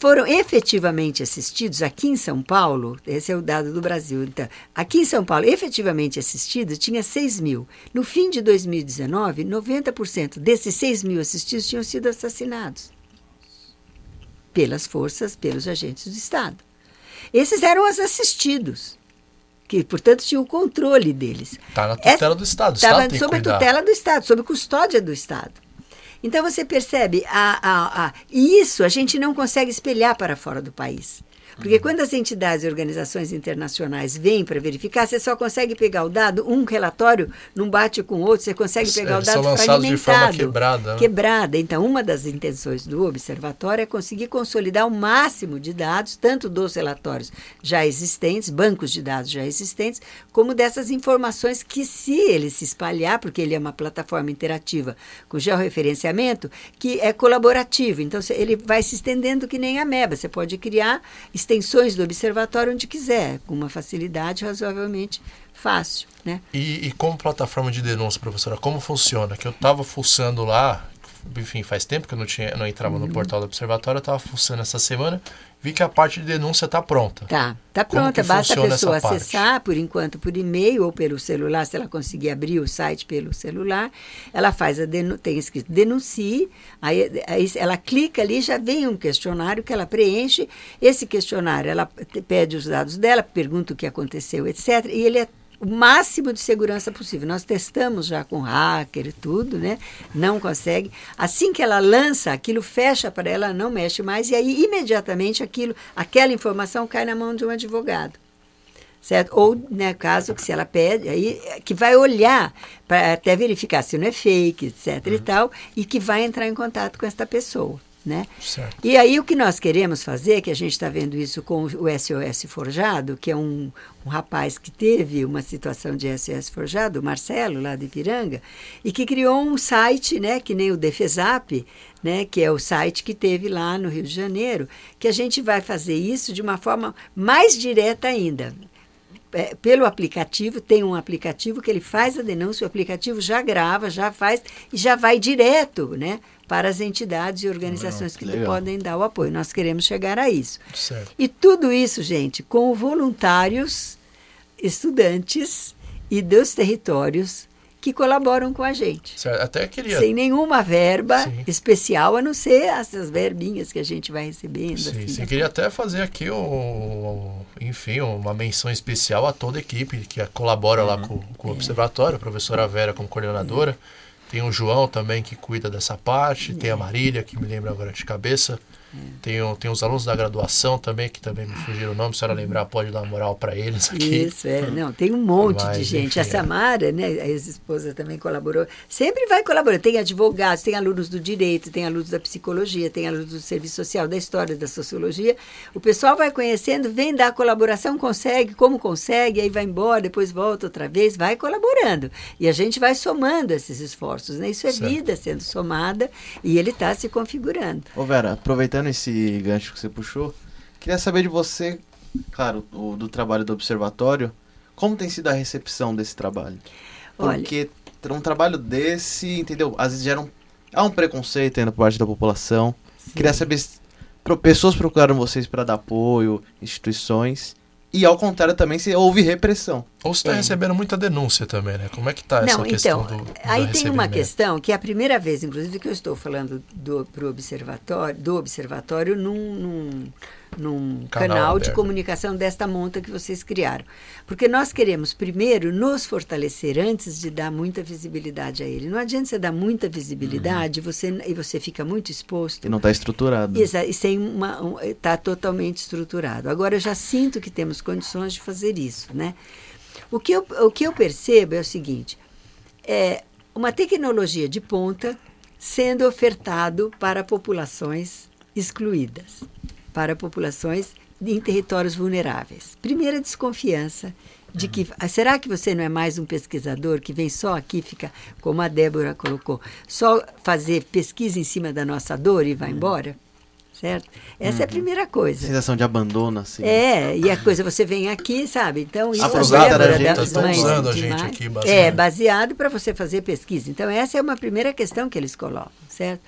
foram efetivamente assistidos aqui em São Paulo, esse é o dado do Brasil, então, aqui em São Paulo, efetivamente assistidos, tinha 6 mil. No fim de 2019, 90% desses 6 mil assistidos tinham sido assassinados pelas forças, pelos agentes do Estado. Esses eram os assistidos, que, portanto, tinham o controle deles. Está na tutela Essa, do Estado. Estava sob a tutela do Estado, sob custódia do Estado. Então você percebe, a, a, a, e isso a gente não consegue espelhar para fora do país. Porque quando as entidades e organizações internacionais vêm para verificar, você só consegue pegar o dado, um relatório não bate com o outro, você consegue pegar Eles o dado fragmentado. De forma quebrada. Né? Quebrada. Então, uma das intenções do observatório é conseguir consolidar o máximo de dados, tanto dos relatórios já existentes, bancos de dados já existentes, como dessas informações que, se ele se espalhar, porque ele é uma plataforma interativa com georreferenciamento, que é colaborativo. Então, ele vai se estendendo que nem a MEBA. Você pode criar extensões do observatório onde quiser, com uma facilidade razoavelmente fácil. Né? E, e como plataforma de denúncia, professora, como funciona? Que eu estava fuçando lá, enfim, faz tempo que eu não, tinha, não entrava no portal do observatório, eu estava fuçando essa semana vi que a parte de denúncia está pronta. Tá, está pronta. Basta a pessoa acessar, por enquanto, por e-mail ou pelo celular, se ela conseguir abrir o site pelo celular, ela faz a denúncia, tem escrito denuncie, aí, aí ela clica ali, já vem um questionário que ela preenche. Esse questionário, ela pede os dados dela, pergunta o que aconteceu, etc. E ele é o máximo de segurança possível. Nós testamos já com hacker e tudo, né? Não consegue. Assim que ela lança, aquilo fecha para ela, não mexe mais, e aí imediatamente aquilo, aquela informação cai na mão de um advogado. Certo? Ou, né, caso que se ela pede, aí que vai olhar para até verificar se não é fake, etc. Uhum. e tal, e que vai entrar em contato com esta pessoa. Né? Certo. E aí o que nós queremos fazer, que a gente está vendo isso com o SOS Forjado, que é um, um rapaz que teve uma situação de SOS Forjado, o Marcelo, lá de Ipiranga, e que criou um site, né, que nem o Defesap, né, que é o site que teve lá no Rio de Janeiro, que a gente vai fazer isso de uma forma mais direta ainda. É, pelo aplicativo, tem um aplicativo que ele faz a denúncia, o aplicativo já grava, já faz e já vai direto, né? para as entidades e organizações que lhe podem dar o apoio. Nós queremos chegar a isso. Certo. E tudo isso, gente, com voluntários, estudantes e dos territórios que colaboram com a gente. Certo. Até queria. Sem nenhuma verba sim. especial, a não ser essas verbinhas que a gente vai recebendo. Sim, assim, sim. Queria até fazer aqui, o, enfim, uma menção especial a toda a equipe que colabora uhum. lá com, com o é. Observatório, a professora Vera como coordenadora. Uhum tem o João também que cuida dessa parte, tem a Marília, que me lembra agora de cabeça. Tem, tem os alunos da graduação também, que também me fugiram o nome. Se a senhora lembrar, pode dar moral para eles aqui. Isso, é. Não, tem um monte Mas, de gente. Enfim, a Samara, né, a ex-esposa também colaborou. Sempre vai colaborar. Tem advogados, tem alunos do direito, tem alunos da psicologia, tem alunos do serviço social, da história, da sociologia. O pessoal vai conhecendo, vem dar colaboração, consegue, como consegue, aí vai embora, depois volta outra vez, vai colaborando. E a gente vai somando esses esforços. Né? Isso é certo. vida sendo somada e ele está se configurando. Ô Vera, aproveitando aproveitando esse gancho que você puxou, queria saber de você, claro, o, do trabalho do observatório, como tem sido a recepção desse trabalho? Porque Olha, um trabalho desse, entendeu? Às vezes gera um, há um preconceito ainda por parte da população. Sim. Queria saber se pessoas procuraram vocês para dar apoio, instituições. E ao contrário também se houve repressão. Ou você está recebendo muita denúncia também, né? Como é que está essa questão então, do, do Aí tem uma questão que é a primeira vez, inclusive, que eu estou falando do pro observatório, do observatório num, num num canal, canal de comunicação desta monta que vocês criaram. Porque nós queremos, primeiro, nos fortalecer antes de dar muita visibilidade a ele. Não adianta você dar muita visibilidade uhum. você, e você fica muito exposto. E não está estruturado. Exa e sem uma. Está um, totalmente estruturado. Agora, eu já sinto que temos condições de fazer isso. Né? O, que eu, o que eu percebo é o seguinte: é uma tecnologia de ponta sendo ofertado para populações excluídas para populações em territórios vulneráveis. Primeira desconfiança de que ah, será que você não é mais um pesquisador que vem só aqui fica como a Débora colocou, só fazer pesquisa em cima da nossa dor e vai embora? Certo? Essa uhum. é a uhum. primeira coisa. Sensação de abandono, assim. É, e a coisa, você vem aqui, sabe? Então, isso Aprovada é a gente, estão usando a gente aqui, baseado. É, baseado para você fazer pesquisa. Então, essa é uma primeira questão que eles colocam, certo?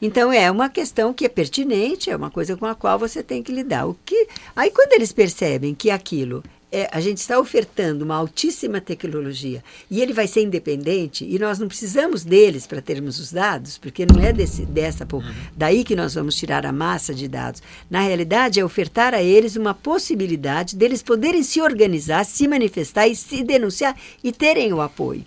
Então é uma questão que é pertinente, é uma coisa com a qual você tem que lidar. O que aí quando eles percebem que aquilo é, a gente está ofertando uma altíssima tecnologia e ele vai ser independente e nós não precisamos deles para termos os dados, porque não é desse, dessa uhum. daí que nós vamos tirar a massa de dados. Na realidade, é ofertar a eles uma possibilidade deles poderem se organizar, se manifestar e se denunciar e terem o apoio.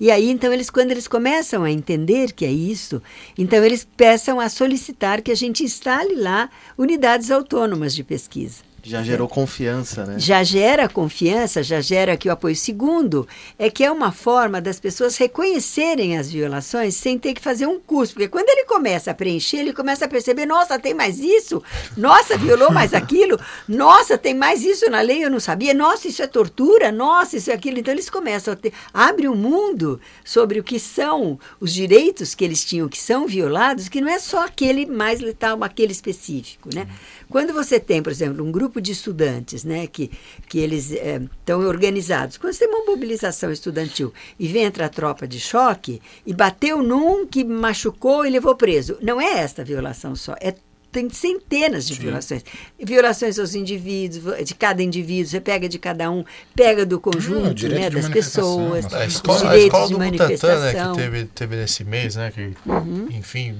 E aí, então, eles, quando eles começam a entender que é isso, então eles peçam a solicitar que a gente instale lá unidades autônomas de pesquisa. Já gerou confiança, né? Já gera confiança, já gera aqui o apoio. Segundo, é que é uma forma das pessoas reconhecerem as violações sem ter que fazer um curso. Porque quando ele começa a preencher, ele começa a perceber: nossa, tem mais isso, nossa, violou mais aquilo, nossa, tem mais isso na lei, eu não sabia, nossa, isso é tortura, nossa, isso é aquilo. Então eles começam a ter. abre um mundo sobre o que são os direitos que eles tinham, que são violados, que não é só aquele mais letal, aquele específico, né? Quando você tem, por exemplo, um grupo de estudantes, né, que, que eles estão organizados. Quando você tem uma mobilização estudantil e vem entrar a tropa de choque e bateu num que machucou e levou preso, não é esta violação só, é tem centenas de Sim. violações. Violações aos indivíduos, de cada indivíduo, você pega de cada um, pega do conjunto, né, das pessoas, a escola, a escola do Butantan, né, que teve, teve nesse mês, né, que, uhum. enfim,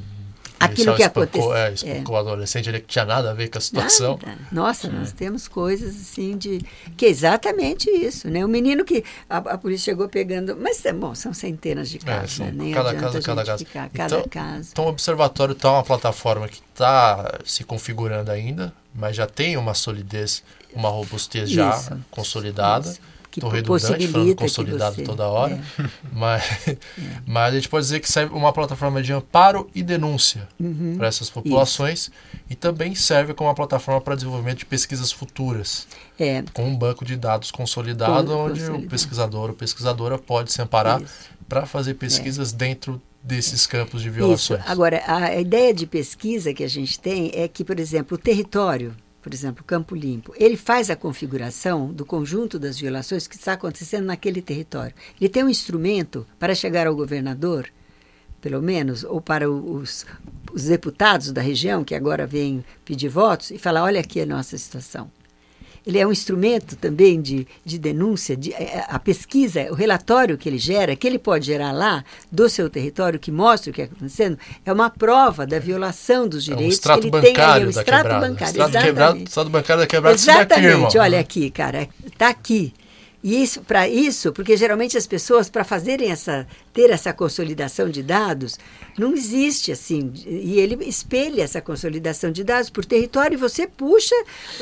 aquilo que aconteceu. É, espancou é. o adolescente ali que tinha nada a ver com a situação. Nada. Nossa, é. nós temos coisas assim de. que é exatamente isso, né? O menino que a, a polícia chegou pegando. Mas, é bom, são centenas de é, casos, né? Nem cada caso, cada caso. Ficar, cada então, caso. Então, o Observatório está uma plataforma que está se configurando ainda, mas já tem uma solidez, uma robustez já isso, consolidada. Isso que Tô redundante, falando consolidado você, toda hora, é. Mas, é. mas a gente pode dizer que serve uma plataforma de amparo e denúncia uhum. para essas populações Isso. e também serve como uma plataforma para desenvolvimento de pesquisas futuras, é. com um banco de dados consolidado, com, onde consolidado. o pesquisador ou pesquisadora pode se amparar para fazer pesquisas é. dentro desses campos de violações. Isso. Agora, a ideia de pesquisa que a gente tem é que, por exemplo, o território por exemplo, Campo Limpo, ele faz a configuração do conjunto das violações que está acontecendo naquele território. Ele tem um instrumento para chegar ao governador, pelo menos, ou para os, os deputados da região, que agora vêm pedir votos, e falar: olha aqui a nossa situação ele é um instrumento também de, de denúncia, de, é, a pesquisa, o relatório que ele gera, que ele pode gerar lá do seu território, que mostra o que está acontecendo, é uma prova da violação dos direitos é um que ele tem ali, é um extrato bancário. Extrato, quebrado, extrato bancário da quebrada Exatamente, olha aqui, cara, está aqui. E isso, para isso, porque geralmente as pessoas, para fazerem essa, ter essa consolidação de dados, não existe assim. E ele espelha essa consolidação de dados por território e você puxa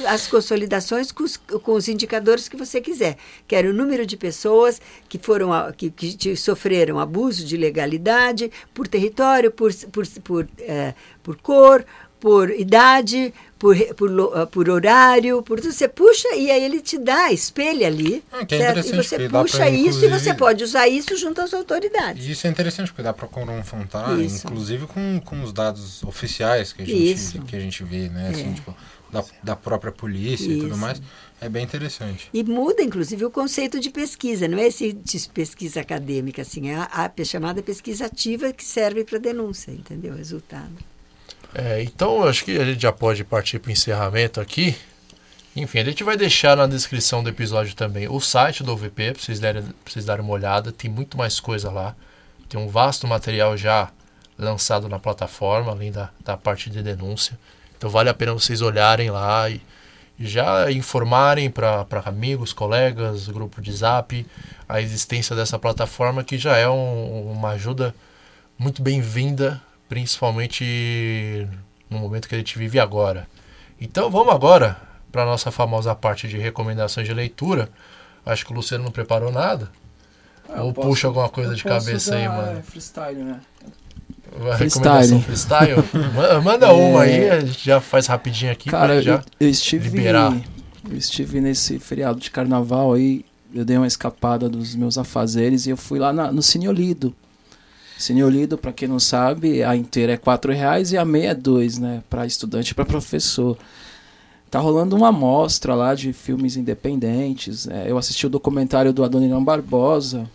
as consolidações com os, com os indicadores que você quiser. Quero o número de pessoas que foram que, que sofreram abuso de legalidade por território, por, por, por, é, por cor, por idade, por, por, ah, por horário, por tudo. Você puxa e aí ele te dá, espelha ali. Ah, é e você puxa isso e você pode usar isso junto às autoridades. Isso é interessante, porque dá para confrontar, isso. inclusive com, com os dados oficiais que a gente, que a gente vê, né? Assim, é. tipo, da, da própria polícia isso. e tudo mais. É bem interessante. E muda, inclusive, o conceito de pesquisa. Não é esse de pesquisa acadêmica, assim, é a, a chamada pesquisa ativa que serve para denúncia, entendeu? Resultado. É, então, acho que a gente já pode partir para o encerramento aqui. Enfim, a gente vai deixar na descrição do episódio também o site do OVP, para vocês, darem, vocês darem uma olhada. Tem muito mais coisa lá. Tem um vasto material já lançado na plataforma, além da, da parte de denúncia. Então, vale a pena vocês olharem lá e, e já informarem para amigos, colegas, grupo de zap, a existência dessa plataforma, que já é um, uma ajuda muito bem-vinda principalmente no momento que a gente vive agora. Então vamos agora para a nossa famosa parte de recomendações de leitura. Acho que o Luciano não preparou nada. Ah, Ou posso, puxa alguma coisa de cabeça aí, mano. Freestyle, né? Freestyle. freestyle? Manda é... uma aí, a gente já faz rapidinho aqui Cara, já eu estive, liberar. Eu estive nesse feriado de carnaval aí, eu dei uma escapada dos meus afazeres e eu fui lá na, no Cine Olido. Cineolido, para quem não sabe, a inteira é quatro reais e a meia é dois, né? Para estudante e para professor. Tá rolando uma amostra lá de filmes independentes. É, eu assisti o documentário do Adoniran Barbosa.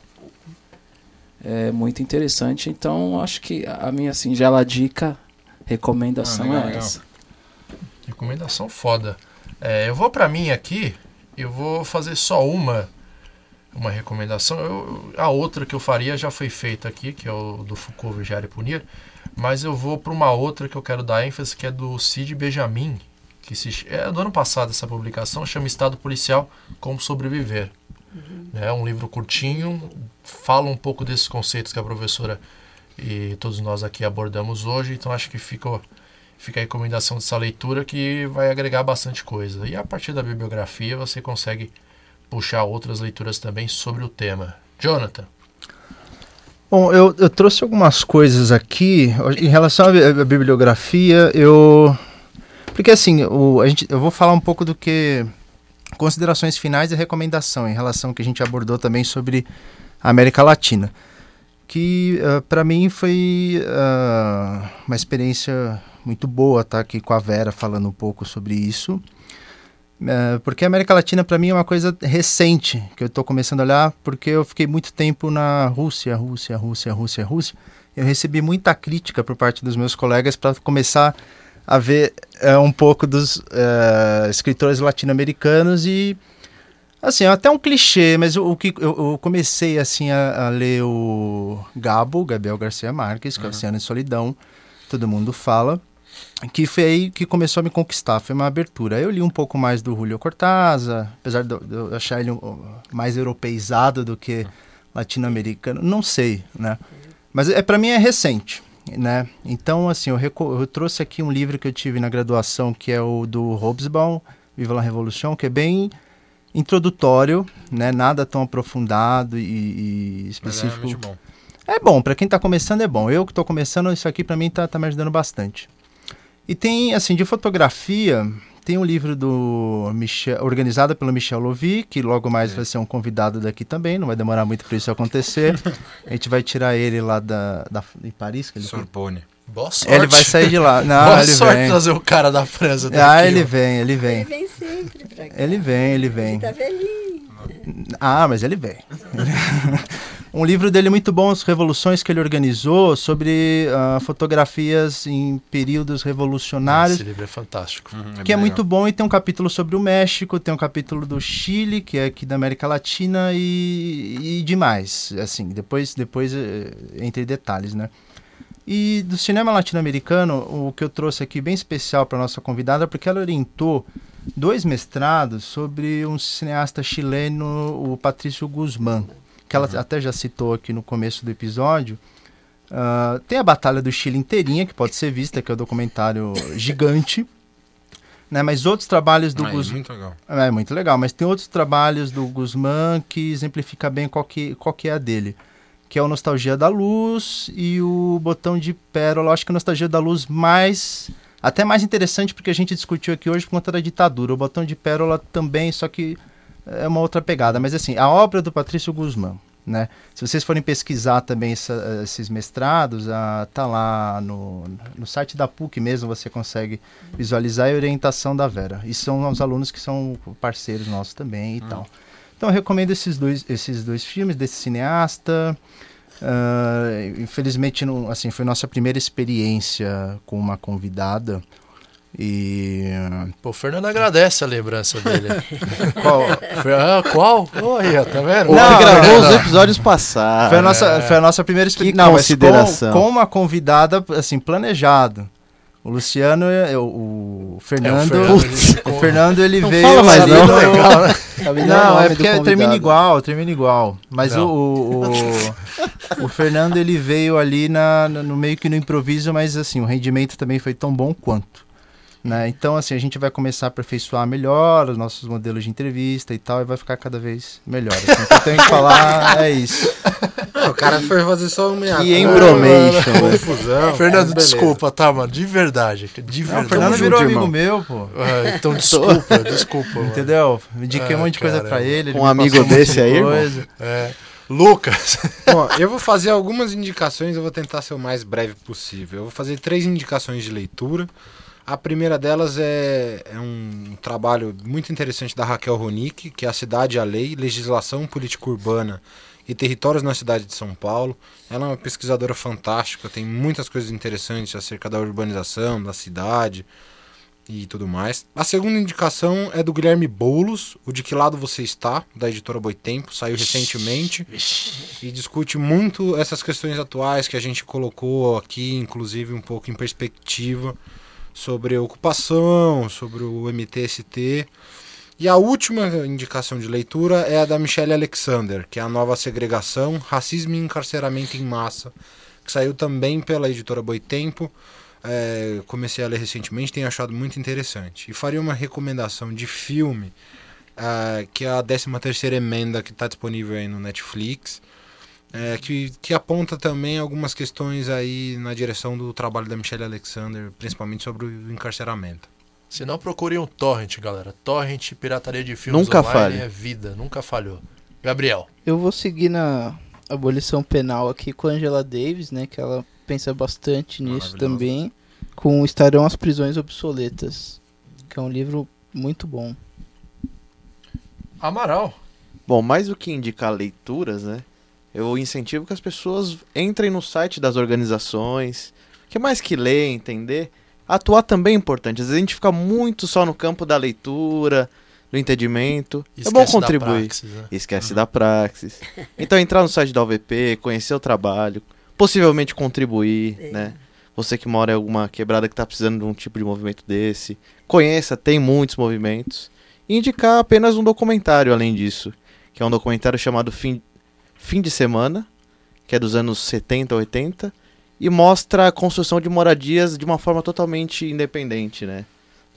É muito interessante. Então, acho que a minha singela dica, recomendação ah, legal, é essa. Recomendação foda. É, eu vou para mim aqui, eu vou fazer só uma uma recomendação. Eu, a outra que eu faria já foi feita aqui, que é o do Foucault Vigiar e Punir, mas eu vou para uma outra que eu quero dar ênfase, que é do Cid Benjamin, que se, é do ano passado essa publicação, chama Estado Policial, Como Sobreviver. Uhum. É um livro curtinho, fala um pouco desses conceitos que a professora e todos nós aqui abordamos hoje, então acho que ficou, fica a recomendação dessa leitura que vai agregar bastante coisa. E a partir da bibliografia você consegue puxar outras leituras também sobre o tema. Jonathan. Bom, eu, eu trouxe algumas coisas aqui em relação à bibliografia. Eu porque assim, o, a gente, eu vou falar um pouco do que considerações finais e recomendação em relação ao que a gente abordou também sobre a América Latina, que uh, para mim foi uh, uma experiência muito boa tá aqui com a Vera falando um pouco sobre isso. É, porque a América Latina para mim é uma coisa recente que eu estou começando a olhar, porque eu fiquei muito tempo na Rússia, Rússia, Rússia, Rússia, Rússia. Eu recebi muita crítica por parte dos meus colegas para começar a ver é, um pouco dos é, escritores latino-americanos e assim até um clichê mas o, o que eu, eu, comecei assim a, a, ler o Gabo Gabriel Garcia Marques que uhum. é o Oceano e Solidão todo mundo fala que foi aí que começou a me conquistar, foi uma abertura. Eu li um pouco mais do Julio Cortázar, apesar de eu achar ele mais europeizado do que latino-americano, não sei, né? Mas é para mim é recente, né? Então, assim, eu, eu, trouxe aqui um livro que eu tive na graduação, que é o do Hobsbawm, Viva la Revolução, que é bem introdutório, né? Nada tão aprofundado e, e específico. Mas é bom. É bom, para quem está começando é bom. Eu que estou começando, isso aqui para mim tá, tá me ajudando bastante. E tem, assim, de fotografia, tem um livro do Michel, organizado pelo Michel Lovi, que logo mais é. vai ser um convidado daqui também, não vai demorar muito para isso acontecer. a gente vai tirar ele lá da, da de Paris, que ele Sorbonne. Boa sorte. Ele vai sair de lá. Não, Boa ele sorte vem. trazer o cara da França daqui. Ah, ele vem, ele vem. Ele vem sempre pra cá. Ele vem, ele vem. Ele tá velhinho. Ah, mas ele vem. um livro dele muito bom, As Revoluções que ele organizou, sobre uh, fotografias em períodos revolucionários. Esse livro é fantástico. Uhum, é que é muito bom e tem um capítulo sobre o México, tem um capítulo do Chile, que é aqui da América Latina e, e demais. Assim, depois, depois eh, entre detalhes, né? E do cinema latino-americano, o que eu trouxe aqui bem especial para nossa convidada, porque ela orientou dois mestrados sobre um cineasta chileno, o Patrício Guzmán que ela uhum. até já citou aqui no começo do episódio. Uh, tem a Batalha do Chile inteirinha, que pode ser vista, que é um documentário gigante. Né, mas outros trabalhos do ah, Guzmán. É muito legal. É muito legal, mas tem outros trabalhos do Guzmán que exemplifica bem qual que, qual que é a dele. Que é o Nostalgia da Luz e o Botão de Pérola. Eu acho que o Nostalgia da Luz mais. Até mais interessante porque a gente discutiu aqui hoje por conta da ditadura. O Botão de Pérola também, só que é uma outra pegada. Mas assim, a obra do Patrício Guzmán, né? Se vocês forem pesquisar também essa, esses mestrados, ah, tá lá no, no site da PUC mesmo, você consegue visualizar a orientação da Vera. E são os alunos que são parceiros nossos também e hum. tal. Então eu recomendo esses dois, esses dois filmes desse cineasta. Uh, infelizmente, não, assim, foi nossa primeira experiência com uma convidada. E. Pô, o Fernando agradece a lembrança dele. qual? Ah, qual? Olha, tá vendo? Não, não gravou os episódios passados. Foi a nossa, é. foi a nossa primeira experiência. Não, consideração. Com, com, uma convidada, assim, planejado. O Luciano, eu, o Fernando. É, o, Fernando o Fernando, ele não veio. Fala mais não. Legal, né? Não, é porque termina igual, termina igual. Mas o, o, o, o, Fernando, ele veio ali na, no meio que no improviso, mas assim, o rendimento também foi tão bom quanto. Né? Então, assim, a gente vai começar a aperfeiçoar melhor os nossos modelos de entrevista e tal, e vai ficar cada vez melhor. Assim, o que eu tenho que falar é isso. Não, o cara foi fazer só uma Que embromation, confusão. Fernando, desculpa, tá, mano? De verdade. De verdade. Não, o Fernando virou junto, amigo meu, pô. Ah, então, desculpa, desculpa. Entendeu? Me indiquei ah, um monte de coisa pra ele. Um amigo desse aí, coisa. É. Lucas. Bom, eu vou fazer algumas indicações, eu vou tentar ser o mais breve possível. Eu vou fazer três indicações de leitura. A primeira delas é, é, um trabalho muito interessante da Raquel Ronick, que é A Cidade e a Lei, Legislação Política Urbana e Territórios na Cidade de São Paulo. Ela é uma pesquisadora fantástica, tem muitas coisas interessantes acerca da urbanização, da cidade e tudo mais. A segunda indicação é do Guilherme Boulos, O De Que Lado Você Está, da editora Boitempo, saiu recentemente e discute muito essas questões atuais que a gente colocou aqui, inclusive um pouco em perspectiva sobre ocupação, sobre o MTST. E a última indicação de leitura é a da Michelle Alexander, que é a nova segregação, racismo e encarceramento em massa, que saiu também pela editora Boitempo. É, comecei a ler recentemente, tenho achado muito interessante. E faria uma recomendação de filme, é, que é a 13 terceira emenda, que está disponível aí no Netflix é, que, que aponta também algumas questões aí na direção do trabalho da Michelle Alexander, principalmente sobre o encarceramento. Se não, procure um torrent, galera. Torrent, pirataria de filmes nunca online falha. é vida, nunca falhou. Gabriel. Eu vou seguir na abolição penal aqui com a Angela Davis, né, que ela pensa bastante nisso também, com Estarão as Prisões Obsoletas, que é um livro muito bom. Amaral. Bom, mais do que indicar leituras, né? Eu incentivo que as pessoas entrem no site das organizações, que mais que ler, entender, atuar também é importante. Às vezes a gente fica muito só no campo da leitura, do entendimento. Esquece é bom da contribuir. praxis, né? Esquece da praxis. Então entrar no site da OVP, conhecer o trabalho, possivelmente contribuir, É. né? Você que mora em alguma quebrada que está precisando de um tipo de movimento desse, conheça, tem muitos movimentos. E indicar apenas um documentário além disso, que é um documentário chamado Fim, Fim de Semana, que é dos anos 70, 80, e mostra a construção de moradias de uma forma totalmente independente, né?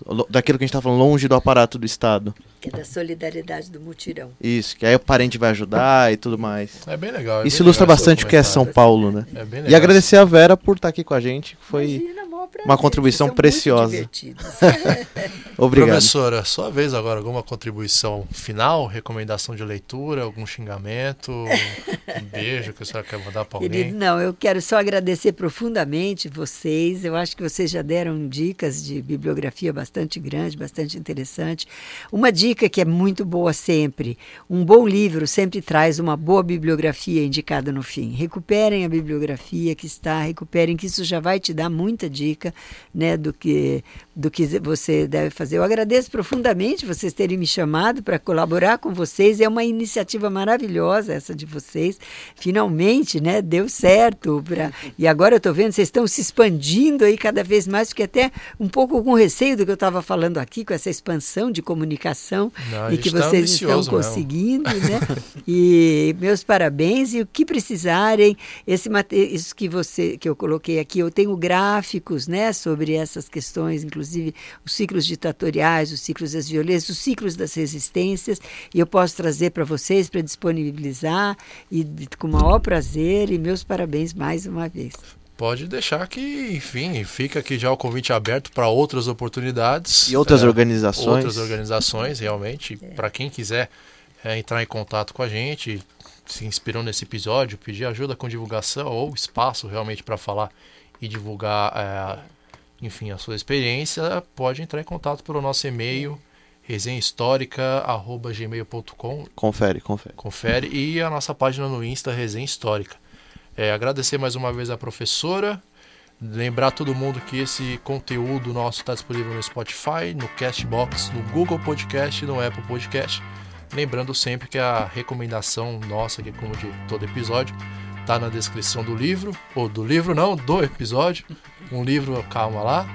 Lo- Daquilo que a gente tá falando, longe do aparato do Estado. Que é da solidariedade do mutirão. Isso, que aí o parente vai ajudar e tudo mais. É bem legal. é Isso bem ilustra legal bastante o que é São. Paulo, né? É bem E legal. agradecer a Vera por estar aqui com a gente, que foi Imagina, uma contribuição preciosa. obrigado. Professora, sua vez agora, alguma contribuição final, recomendação de leitura, algum xingamento, um beijo que a senhora quer mandar para alguém? Querido, não, eu quero só agradecer profundamente vocês. Eu acho que vocês já deram dicas de bibliografia bastante grande, bastante interessante. Uma dica que é muito boa sempre: um bom livro sempre traz uma boa bibliografia indicada no fim. Recuperem a bibliografia que está, recuperem, que isso já vai te dar muita dica né, do, que, do que você deve fazer. Eu agradeço profundamente vocês terem me chamado para colaborar com vocês. É uma iniciativa maravilhosa essa de vocês. Finalmente, né, deu certo. Pra... E agora eu estou vendo, vocês estão se expandindo aí cada vez mais, fiquei até um pouco com receio do que eu estava falando aqui, com essa expansão de comunicação Não, e que tá vocês estão ambicioso mesmo. conseguindo, né? E meus parabéns e o que precisarem, esse mate- isso que você que eu coloquei aqui, eu tenho gráficos, né, sobre essas questões, inclusive os ciclos ditatoriais, os ciclos das violências, os ciclos das resistências, e eu posso trazer para vocês para disponibilizar e com o maior prazer e meus parabéns mais uma vez. Pode deixar que, enfim, fica aqui já o convite aberto para outras oportunidades. E outras É, organizações. Outras organizações, realmente. Para quem quiser é, entrar em contato com a gente, se inspirou nesse episódio, pedir ajuda com divulgação ou espaço realmente para falar e divulgar, é, enfim, a sua experiência, pode entrar em contato pelo nosso e-mail resenhahistórica.gmail.com Confere, confere. confere e a nossa página no Insta Resenha Histórica. É, agradecer mais uma vez a professora, lembrar todo mundo que esse conteúdo nosso está disponível no Spotify, no Castbox, no Google Podcast e no Apple Podcast. Lembrando sempre que a recomendação nossa, que é como de todo episódio, está na descrição do livro, ou do livro não, do episódio. Um livro, calma lá.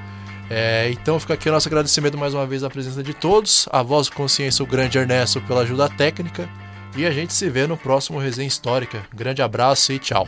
É, então fica aqui o nosso agradecimento mais uma vez à presença de todos, a voz de consciência, o grande Ernesto, pela ajuda técnica. E a gente se vê no próximo Resenha Histórica. Grande abraço e tchau.